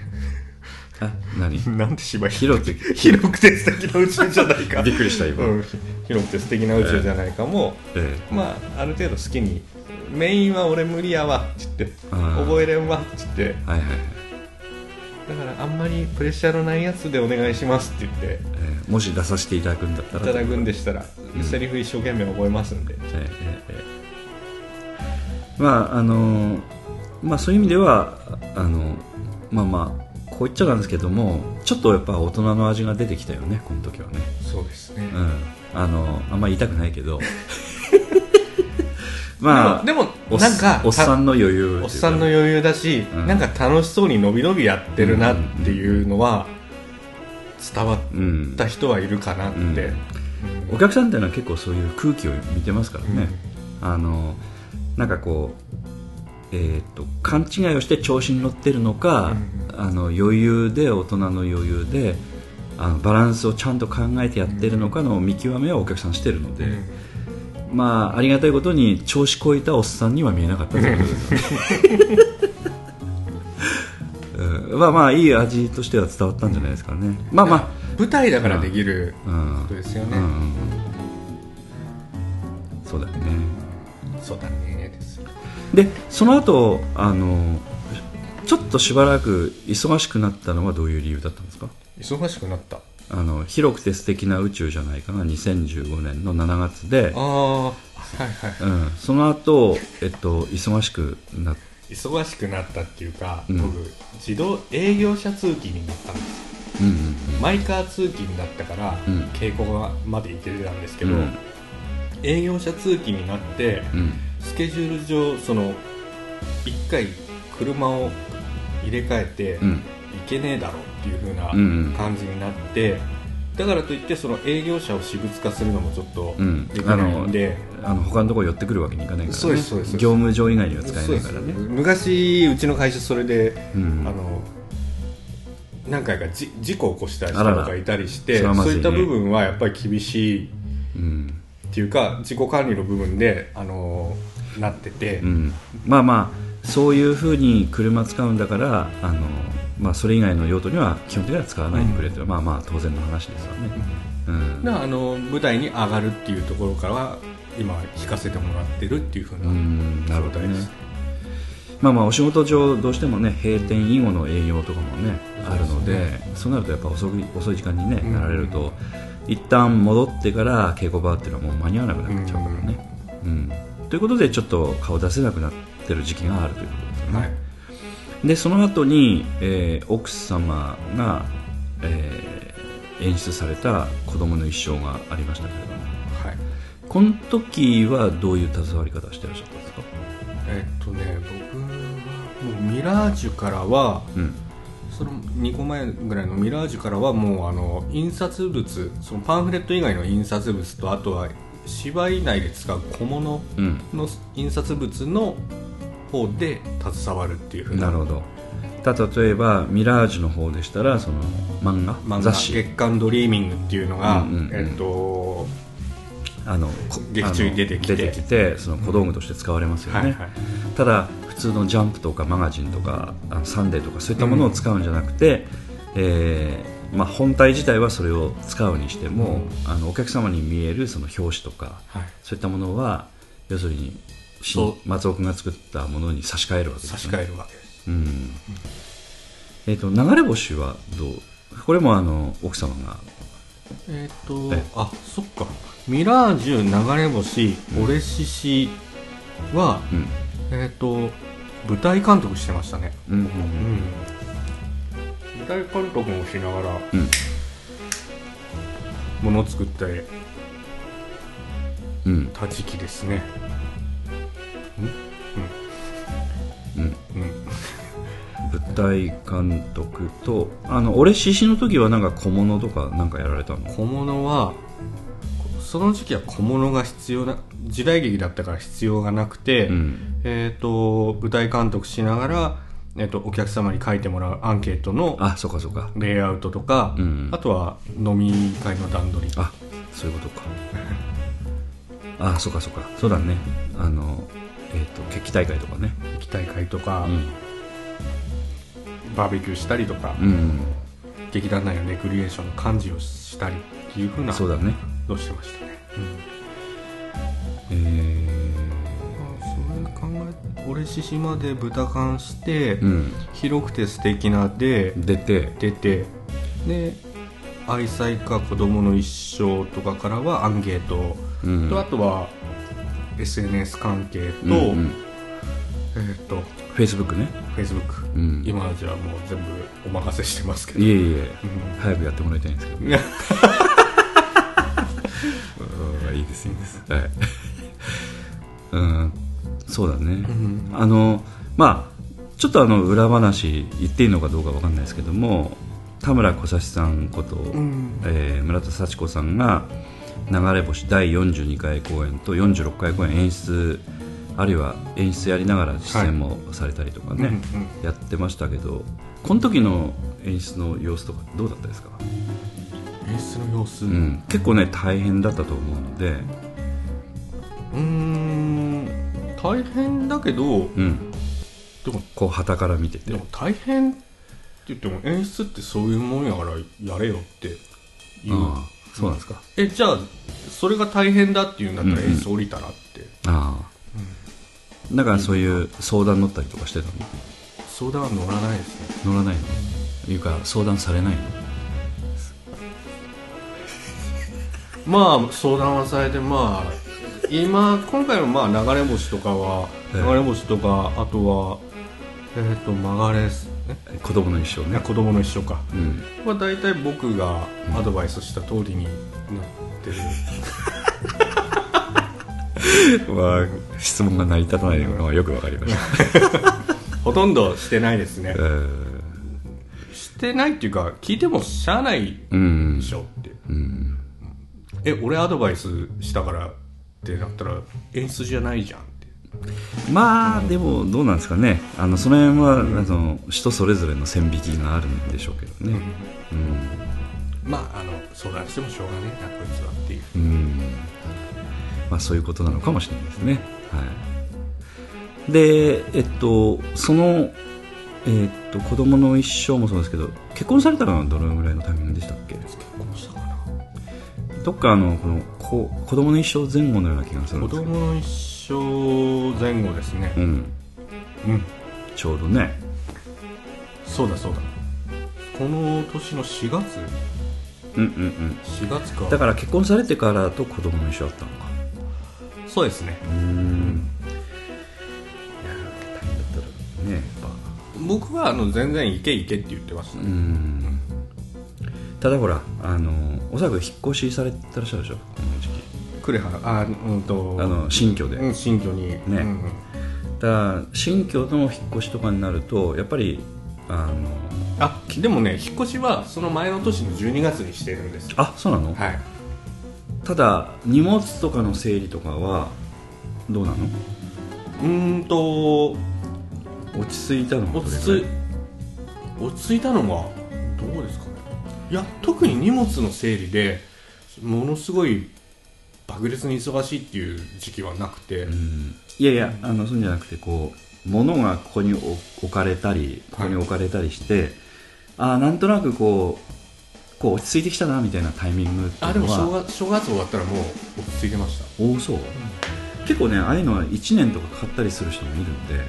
あ何？なんで芝居広く。て広くて素敵な宇宙じゃないか。びっくりした今、うん、広くて素敵な宇宙じゃないかも、えまあある程度好きにメインは俺無理やわっつって。覚えれんわっつって。はいはい、だからあんまりプレッシャーのないやつでお願いしますって言ってえーもし出させていただくんだったら。いただくんでしたら、うんセリフ一生懸命覚えますんで、ええええまああのまあそういう意味ではあのまあまあこう言っちゃなんですけどもちょっとやっぱ大人の味が出てきたよねこの時はね。そうですね、うん。あのあんまり言いたくないけど まあでもなんかおっさんの余裕おっさんの余裕だし、うん。なんか楽しそうにのびのびやってるなっていうのは伝わっうん。た人はいるかなって、うん。お客さんっていうのは結構そういう空気を見てますからね、あのなんかこう、えー、と勘違いをして調子に乗ってるのか、あの余裕で大人の余裕であのバランスをちゃんと考えてやってるのかの見極めはお客さんしてるので、うんまあありがたいことに調子こいたおっさんには見えなかったという。ことですよねうん。まあまあいい味としては伝わったんじゃないですかね。まあま舞台だからできることですよね、うん。うんうんそうだよね。そうだね。ですでその後あのちょっとしばらく忙しくなったのはどういう理由だったんですか？忙しくなったあの広くて素敵な宇宙じゃないかな。2015年の7月で。あ、あはいはい。うん、その後、えっと忙しくなっ忙しくなったっていうか、うん。僕自動営業車通勤になったんです。うんうんマイカー通勤だったから、うん。稽古場まで行けてたんですけど、うん。営業車通勤になってうん。スケジュール上その1回車を入れ替えて、うん。いけねえだろうっていう風なうんうん。感じになって、だからといってその営業車を私物化するのもちょっとうん。できないんで、あの他のところ寄ってくるわけにいかないからね。そうですそうです。業務上以外には使えないからね。昔うちの会社それで、うん。あの何回かじ事故を起こした人あらら。がいたりしてそういった部分はやっぱり厳しいうん。っていうか自己管理の部分であのなってて、うん、まあまあそういうふうに車使うんだからあの、まあ、それ以外の用途には基本的には使わないでくれという、まあまあ当然の話ですよね、うん。あの舞台に上がるっていうところからは今弾かせてもらってるっていうふううなんなるほどね。状態です、まあまあお仕事上どうしてもね閉店以後の営業とかもねあるのでそうなるとやっぱ遅い遅い時間に、ねうん。なられると一旦戻ってから稽古場っていうのはもう間に合わなくなっちゃうからね、うん。ということでちょっと顔出せなくなってる時期があるということですよね、はいでその後に、えー奥様が、えー演出された子供の一生がありましたけれども。はい。この時はどういう携わり方をしてらっしゃったんですか？えっとね僕はもうミラージュからはうん。その2個前ぐらいのミラージュからはもうあの印刷物そのパンフレット以外の印刷物とあとは芝居内で使う小物うん。の印刷物の方で携わるっていうふうな。なるほど。た例えばミラージュの方でしたらその漫画漫画雑誌。月刊ドリーミングっていうのが、うんうんうん。えっとあのこ劇中に出てきて。出てきてその小道具として使われますよね、はいはいただ普通のジャンプとかマガジンとかあのサンデーとかそういったものを使うんじゃなくて、えーまあ、本体自体はそれを使うにしても、あのお客様に見えるその表紙とか、はい。そういったものは要するに松尾君が作ったものに差し替えるわけです差ねし替えるわけですうん。えー、と流れ星はどう？これもあの奥様が。えっ、とえあそっか。ミラージュ流れ星俺獅子は、うん。えっ、と舞台監督してましたね。うんうんうん。舞台監督もしながらうん。もの作ってうん。た時期ですねうん。うん。舞台監督とあの俺獅子の時はなん。か小物とかなん。かやられたの小物はその時期は小物が必要な時代劇だったから必要がなくて、うん。えっ、と舞台監督しながら、えー、とお客様に書いてもらうアンケートのあそうかそうかレイアウトとか、うん。あとは飲み会の段取りあそういうことかあそうかそうかそうだねあのえっ、と決起大会とかね。駅大会とか、うん。バーベキューしたりとか、うん。劇団内のレクリエーションの幹事をしたりっていうふうなそうだね。どうしてましたね、えー。それ考え俺獅子まで豚缶して、うん。広くて素敵なで出て。出てで愛妻か子供の一生とかからはアンゲート、うん。とあとは SNS 関係と、うんうん。えっ、とフェイスブックね。Facebook、うん。今はじゃあもう全部お任せしてますけど。いえいえうん。早くやってもらいたいんですけど。いいいですいいです。はい。うんそうだね、ん。あのまあちょっとあの裏話言っていいのかどうかわかんないですけども田村小指さんこと、ん。えー村田幸子さんが流れ星第42回公演と46回公演演出あるいは演出やりながら出演もされたりとかね、うんうん。やってましたけどこの時の演出の様子とかどうだったですか、演出の様子？うん、結構ね大変だったと思うので、うーん大変だけどうん、でもこう旗から見てて。でも大変って言っても演出ってそういうもんやからやれよっていうああそうなんですか。えじゃあそれが大変だっていうんだったらうんうん。演出降りたらって、ああ、だからそういう相談乗ったりとかしてたの？相談は乗らないですね。乗らないの？いうか相談されないの？まあ相談はされてまあ今今回のまあ流れ星とかは、ええ。流れ星とかあとはえっ、と曲がれ子供の一生ね。子供の一緒か。うん。まあ大体僕がアドバイスした通りになってる、まあ質問が成り立たないのがよくわかりました、ほとんどしてないですね。えーしてないっていうか聞いてもしゃあないうんでしょって、うん。え俺アドバイスしたからってなったら演出じゃないじゃんまあでもどうなんですかね。あのその辺は、あの人それぞれの線引きがあるんでしょうけどね。うん、まああの相談してもしょうがねえなこいつはっていう。うん。まあそういうことなのかもしれないですね。はい。でえっとそのえっと子供の一生もそうですけど結婚されたのはどのぐらいのタイミングでしたっけ？結婚したかな。どっかあのこのこ子供の一生前後のような気がするん子ですけど。供の一生前後ですね。うん。うん。ちょうどね。そうだそうだ。この年の4月？うんうんうん。4月か。だから結婚されてからと子供の一生あったのか。そうですね。うん。いや大変だったらねやっぱ。僕はあの全然行け行けって言ってました、うん。ただほらあのおそらく引っ越しされてらっしゃるでしょこの時期呉原あうんと。あの新居で、うん新居に。ね。うんだから新居の引っ越しとかになるとやっぱりあのあでもね引っ越しはその前の年の12月にしてるんです。よあそうなの、はい。ただ荷物とかの整理とかはどうなの？うーんと落ち着いたの？は落ち着いたのがどうですかね。いや特に荷物の整理でものすごい爆裂に忙しいっていう時期はなくて、うん。いやいやあのそうじゃなくてこう物がここに置置かれたりここに置かれたりして、あなんとなくこうこう落ち着いてきたなみたいなタイミングっていうのはあでも正月正月終わったらもう落ち着いてました。おおそう、結構ねああいうのは1年とかかかったりする人もいるんで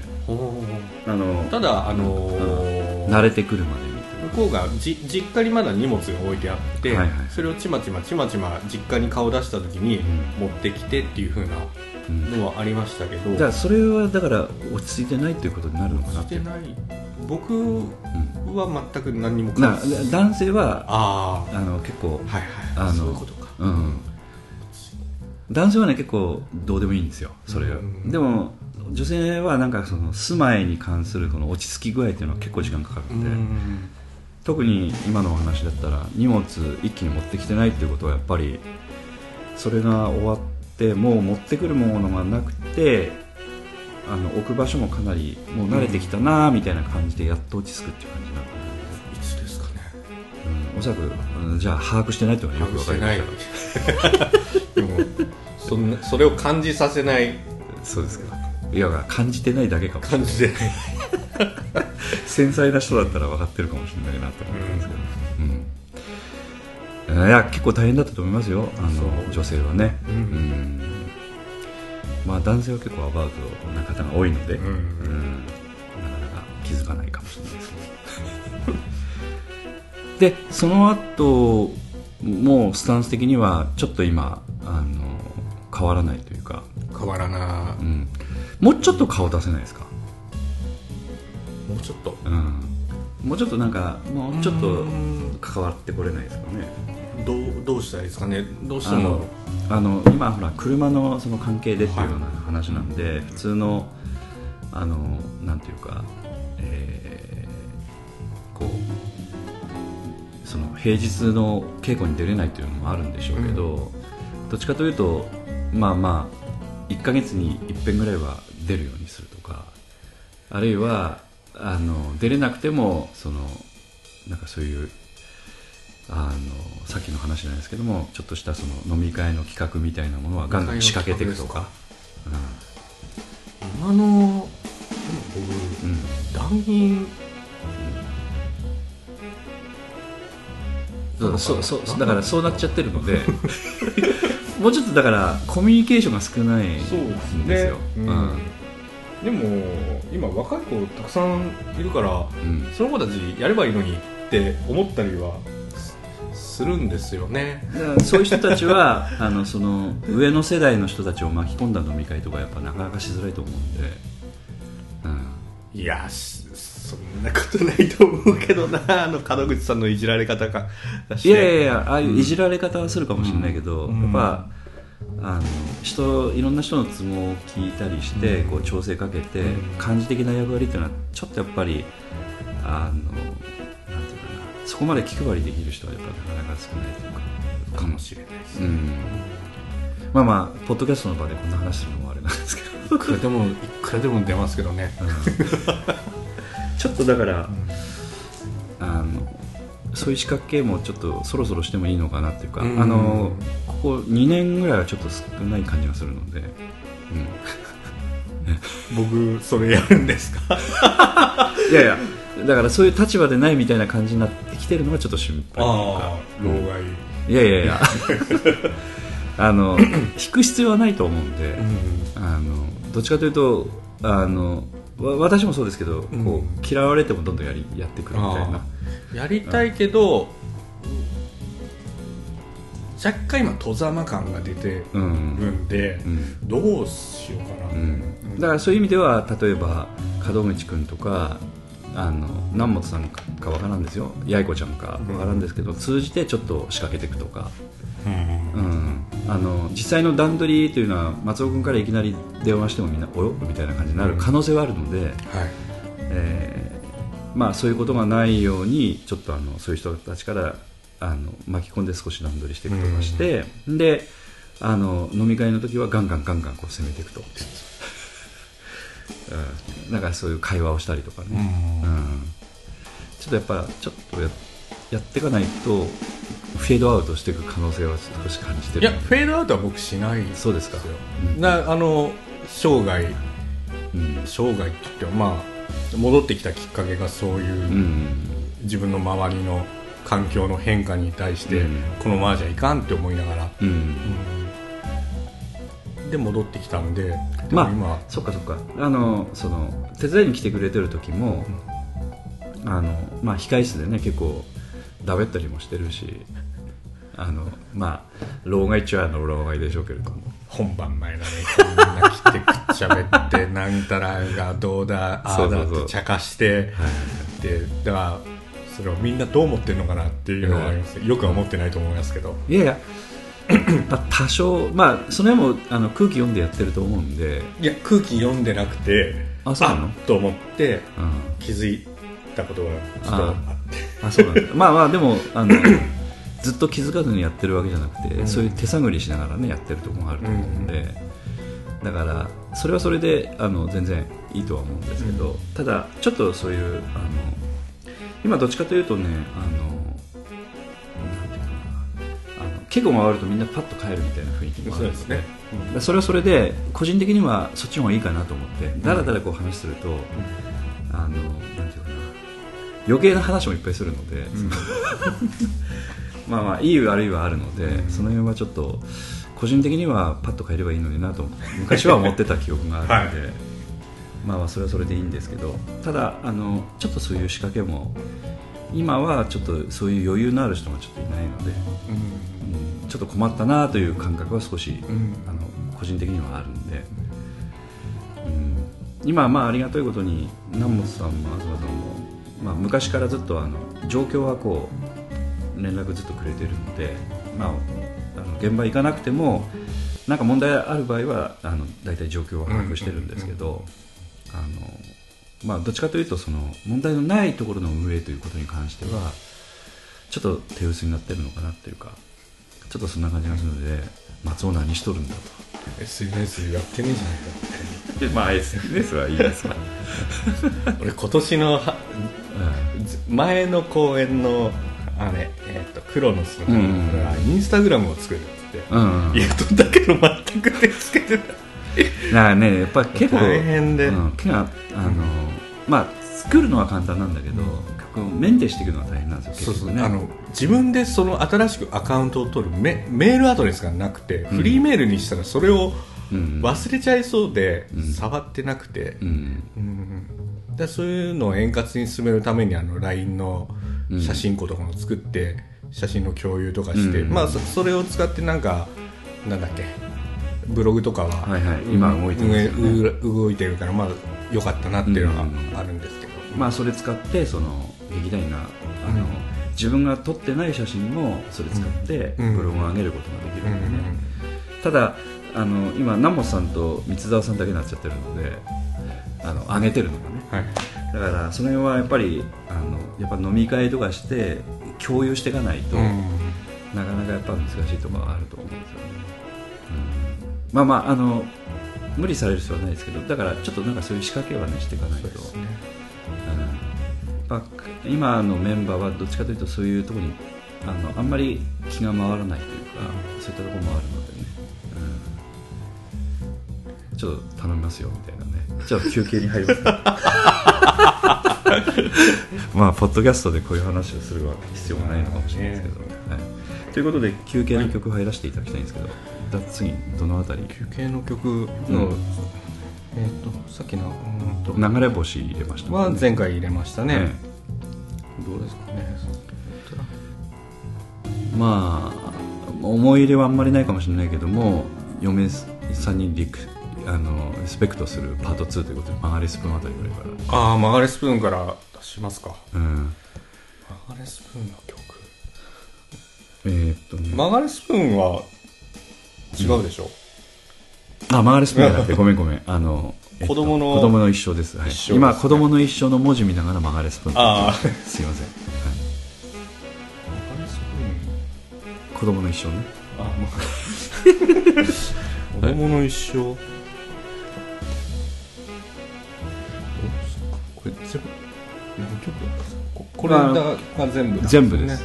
あのただあのー慣れてくるまでに向こうがじ実家にまだ荷物が置いてあって、はいはい。それをちまちまちまちま実家に顔出した時に持ってきてっていう風なうん。のはありましたけど、だからそれはだから落ち着いてないっていうことになるのかなってしてない。僕は全く何にもな感じ男性はああの結構あはい。あのはいそういうことか。うん、男性はね結構どうでもいいんですよそれは、うん。でも女性はなんかその住まいに関するこの落ち着き具合っていうのは結構時間かかるうんで、ん特に今のお話だったら荷物一気に持ってきてないっていうことはやっぱりそれが終わってもう持ってくるものがなくてあの置く場所もかなりもう慣れてきたなみたいな感じでやっと落ち着くっていう感じになったいつですかね。うん、おそらくうんじゃあ把握してないっていうのがよくわかりまないしたでもそんなそれを感じさせない。そうですか。いや感じてないだけかもしれない。感じで 繊細な人だったら分かってるかもしれないなと思ったんですけど、うん。いや結構大変だったと思いますよ。あの女性はね、うん。うん。まあ男性は結構アバウトな方が多いので、うん。うん。なかなか気づかないかもしれないですね。でその後もうスタンス的にはちょっと今あの変わらないというか、変わらな。うん、もうちょっと顔出せないですか？ちょっと。うん。もうちょっとなんかもうちょっとうん関わってこれないですかね。どうどうしたらいいですかね。どうしてあのもあの今ほら車のその関係でっていうような話なんで、普通のあのなんていうか、えーこうその平日の稽古に出れないというのもあるんでしょうけど、どっちかというとまあまあ1ヶ月に一遍ぐらいは出るようにするとかあるいはあの出れなくてもそのなんかそういうあのさっきの話ないですけどもちょっとしたその飲み会の企画みたいなものはガンガン仕掛けていくとか、今のでもうんうん。僕団員そうそうそうだからそうなっちゃってるので もうちょっとだからコミュニケーションが少ないんですよ。うんでも今若い子たくさんいるからうん。その子たちやればいいのにって思ったりはすするんですよね。そういう人たちは あのその上の世代の人たちを巻き込んだ飲み会とかやっぱなかなかしづらいと思うんで、うん、いやしそんなことないと思うけどなあの門口さんのいじられ方が。だしいやいやいやああいういじられ方はするかもしれないけど、うん。やっぱあの人いろんな人の都合を聞いたりして、こう調整かけて、うん。感じ的な役割っていうのはちょっとやっぱりあのなんていうかなそこまで気配りできる人はやっぱなかなか少ないというかかもしれないですね、うん。まあまあポッドキャストの場でこんな話するのもあれなんですけど。いくらでもいくらでも出ますけどね、ちょっとだから、あのそういう資格系もちょっとそろそろしてもいいのかなっていうか、うん。あのここ2年ぐらいはちょっと少ない感じがするので、僕それやるんですか？うん、いやいやだからそういう立場でないみたいな感じになってきてるのがちょっと心配というか。老害、いやいやいや。あの引く必要はないと思うんで、うん。あのどっちかというとあのわ私もそうですけど、うん。こう嫌われてもどんどんやりやってくるみたいな。やりたいけど、若干今戸ざま感が出てるうんんで、うん。どうしようかな、うん、だからそういう意味では例えば門口君とかあの南本さんかわからんですよ。八重子ちゃんかわからんですけど、通じてちょっと仕掛けていくとか、うん、あの実際の段取りというのは松尾君からいきなり電話してもみんなおよみたいな感じになる可能性はあるので、はい。えーまあ、そういうことがないようにちょっとあのそういう人たちからあの巻き込んで少し段取りしていくとかして、であの飲み会の時はガンガンガンガンこう攻めていくと、うん、なんかそういう会話をしたりとかね、うん。ちょっとやっぱちょっとややっていかないとフェードアウトしていく可能性は少し感じてる。いやフェードアウトは僕しないですよ。そうですか、うん。なあの生涯。うん。生涯って言ってもまあ戻ってきたきっかけがそういう、うん自分の周りの環境の変化に対して、うん。このままじゃいかんって思いながら、うん。で戻ってきたんでまあ今そっかそっか。あのその手伝いに来てくれてる時も、あのまあ、控室でね結構だべったりもしてるしあのまあ老害っちゃあの老害でしょうけれども。本番前なのにこんな来てくっちゃべってなんたらがどうだああだそうそうそう。って茶化してでだからそれをみんなどう思ってるのかなっていうのはあります、よくは思ってないと思いますけど、いやいや まあ多少まあその辺もあの空気読んでやってると思うんで、いや空気読んでなくてあそうなの？と思ってうん、気づいたことがちょっとあってあそうなんだまあまあでもあのずっと気づかずにやってるわけじゃなくて、うん。そういう手探りしながらねやってるところもあると思うんで、だからそれはそれであの全然いいとは思うんですけど、ただちょっとそういうあの今どっちかというとねあの結構回るとみんなパッと帰るみたいな雰囲気もあるのでそうですね。だからそれはそれで個人的にはそっちの方がいいかなと思ってだらだらこう話すると、あの余計な話もいっぱいするので、その まあまあいい悪いはあるので、その辺はちょっと個人的にはパッと帰ればいいのになと 昔は思ってた記憶があるので、まあまあそれはそれでいいんですけど。ただあのちょっとそういう仕掛けも今はちょっとそういう余裕のある人がちょっといないので、うん。ちょっと困ったなという感覚は少し、ん。あの個人的にはあるんで、うん。今はまあありがたいことに南本さんも東さんも、まあ、昔からずっとあの状況はこう連絡ずっとくれてるので、まあ、あの現場行かなくてもなんか問題ある場合はあの大体状況は把握してるんですけど、あのまあ、どっちかというとその問題のないところの運営ということに関してはちょっと手薄になってるのかなっていうかちょっとそんな感じがするので松尾何しとるんだと。SNS やってねえじゃないかって。でまあ SNS はいいですわ、俺今年のはず前の公演のあれ、えー、とクロノスの、うんうん。うんインスタグラムを作るって言って、うん、うん、言っとったけど全く手つけてない。だからねやっぱり結構大変で。うん、あの、まあ作るのは簡単なんだけど、結構メンテしていくのは大変なんですよそうそう、ねあの自分でその新しくアカウントを取るメメールアドレスがなくて、フリーメールにしたらそれをうん。忘れちゃいそうで、ん。触ってなくて、うん。うん。でそういうのを円滑に進めるためにあの LINE の写真庫とかも作って、写真の共有とかして、うん。まあそそれを使ってなんかなんだっけブログとかは、はいはい。今動いてますよね。動いてるからまあ良かったなっていうのはあるんですけど、まあそれ使ってその劇団員があの、自分が撮ってない写真もそれ使ってうん。ブログを上げることができるんでね、うんただあの今南本さんと三沢さんだけになっちゃってるのであの上げてるのがね。はい。だからその辺はやっぱりあのやっぱ飲み会とかして共有していかないと、うん。なかなかやっぱ難しいところはあると思うんですよね、うん。まあまああの無理される必要はないですけどだからちょっとなんかそういう仕掛けはねしていかないとそうですねうんやっぱ今のメンバーはどっちかというとそういうところにあのあんまり気が回らないというか、そういったところもあるのでね、うん、ちょっと頼みますよみたいなね。ちょっと休憩に入ります まあポッドキャストでこういう話をする必要もないのかもしれないですけど、はい、ということで休憩の曲入らせていただきたいんですけど、だ次どのあたり？休憩の曲の、うんえっ、とさっきのうんと流れ星入れましたはね。前回入れましたね、ねどうですかね。まあ思い入れはあんまりないかもしれないけども嫁さんにリクあのリスペクトするパート2ということで曲がりスプーンあたりぐらいから。ああ曲がれスプーンから出しますか。うん。曲がれスプーンの曲。えーっとね。曲がれスプーンは違うでしょ、あ曲がりスプーンじゃなくてごめんごめん。あの、えっと子供の子供の一生です,、はい、ですね。今子供の一生の文字見ながら曲がりスプーンああすいません、はい。子供の一生ね。あ 子供の一生、どうですか。これ全部何曲ここれ全部全部です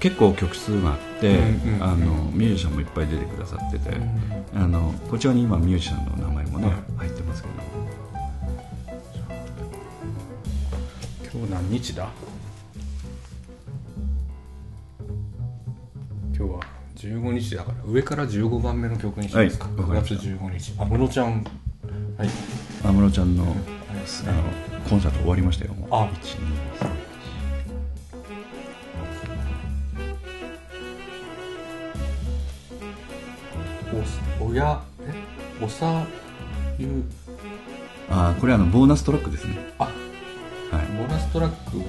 結構曲数があって、うんうんあのミュージシャンもいっぱい出てくださってて、あのこちらに今ミュージシャンの名前もね、入ってますけど。今日何日だ？今日は15日だから上から15番目の曲にしますか、はいわかりました。9月15日。安室ちゃん。はい。安室ちゃんの,、あれですあのコンサート終わりましたよもう。あおおやえおさゆあーこれあのボーナストラックですね。あはい、ボーナストラック。え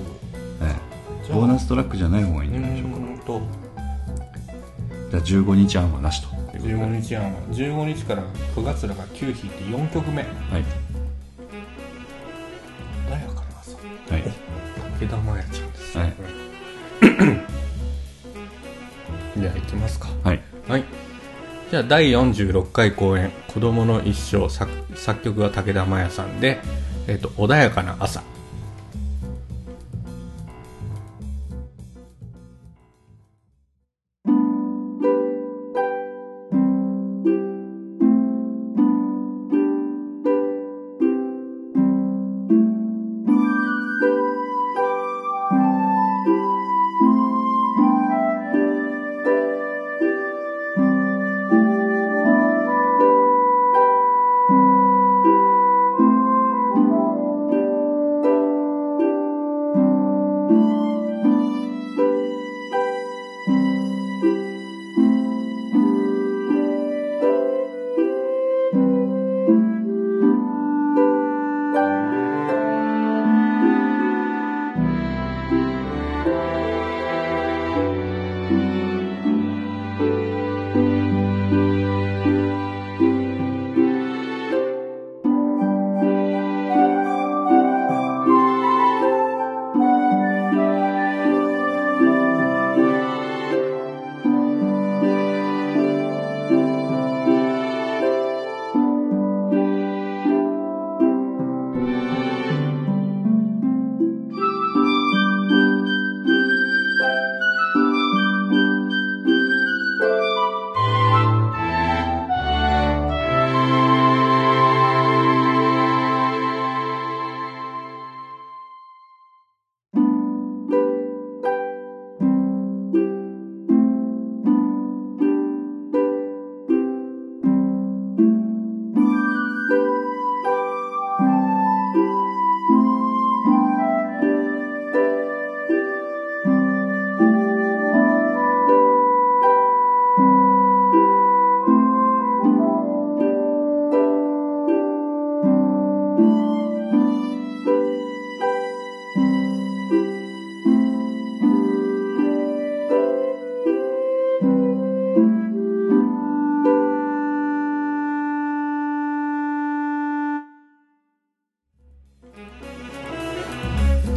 え。じゃあボーナストラックじゃない方がいいんうじゃないでしょうか。じゃあ15日案はなしと。15日やん15日から9月ら9引いて4曲目。はいゃあ第46回公演「子どもの一生」作作曲は武田真弥さんで、えっと穏やかな朝。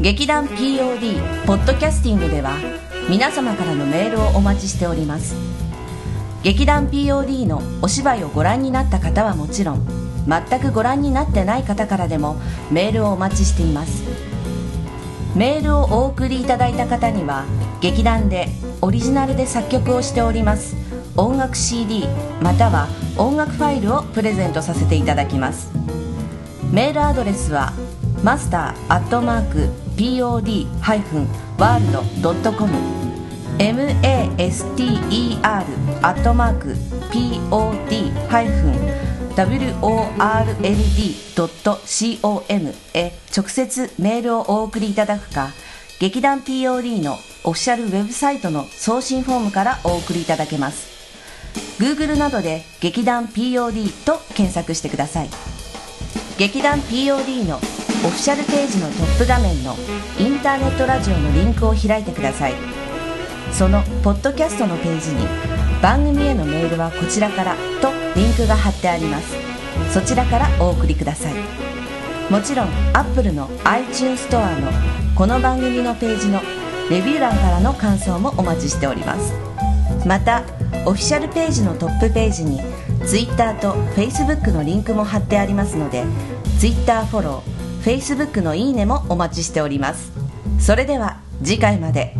劇団 POD ポッドキャスティングでは皆様からのメールをお待ちしております。劇団 POD のお芝居をご覧になった方はもちろん全くご覧になってない方からでもメールをお待ちしています。メールをお送りいただいた方には劇団でオリジナルで作曲をしております音楽 CD または音楽ファイルをプレゼントさせていただきます。メールアドレスはマスターアットマーク pod-world.com master-pod-world.com へ直接メールをお送りいただくか劇団 POD のオフィシャルウェブサイトの送信フォームからお送りいただけます。Google などで劇団 POD と検索してください。劇団 POD のオフィシャルページのトップ画面のインターネットラジオのリンクを開いてください。そのポッドキャストのページに番組へのメールはこちらからとリンクが貼ってあります。そちらからお送りください。もちろん Apple の iTunes ストアのこの番組のページのレビュー欄からの感想もお待ちしております。またオフィシャルページのトップページに Twitter と Facebook のリンクも貼ってありますので Twitter フォロー Facebook のいいねもお待ちしております。それでは次回まで。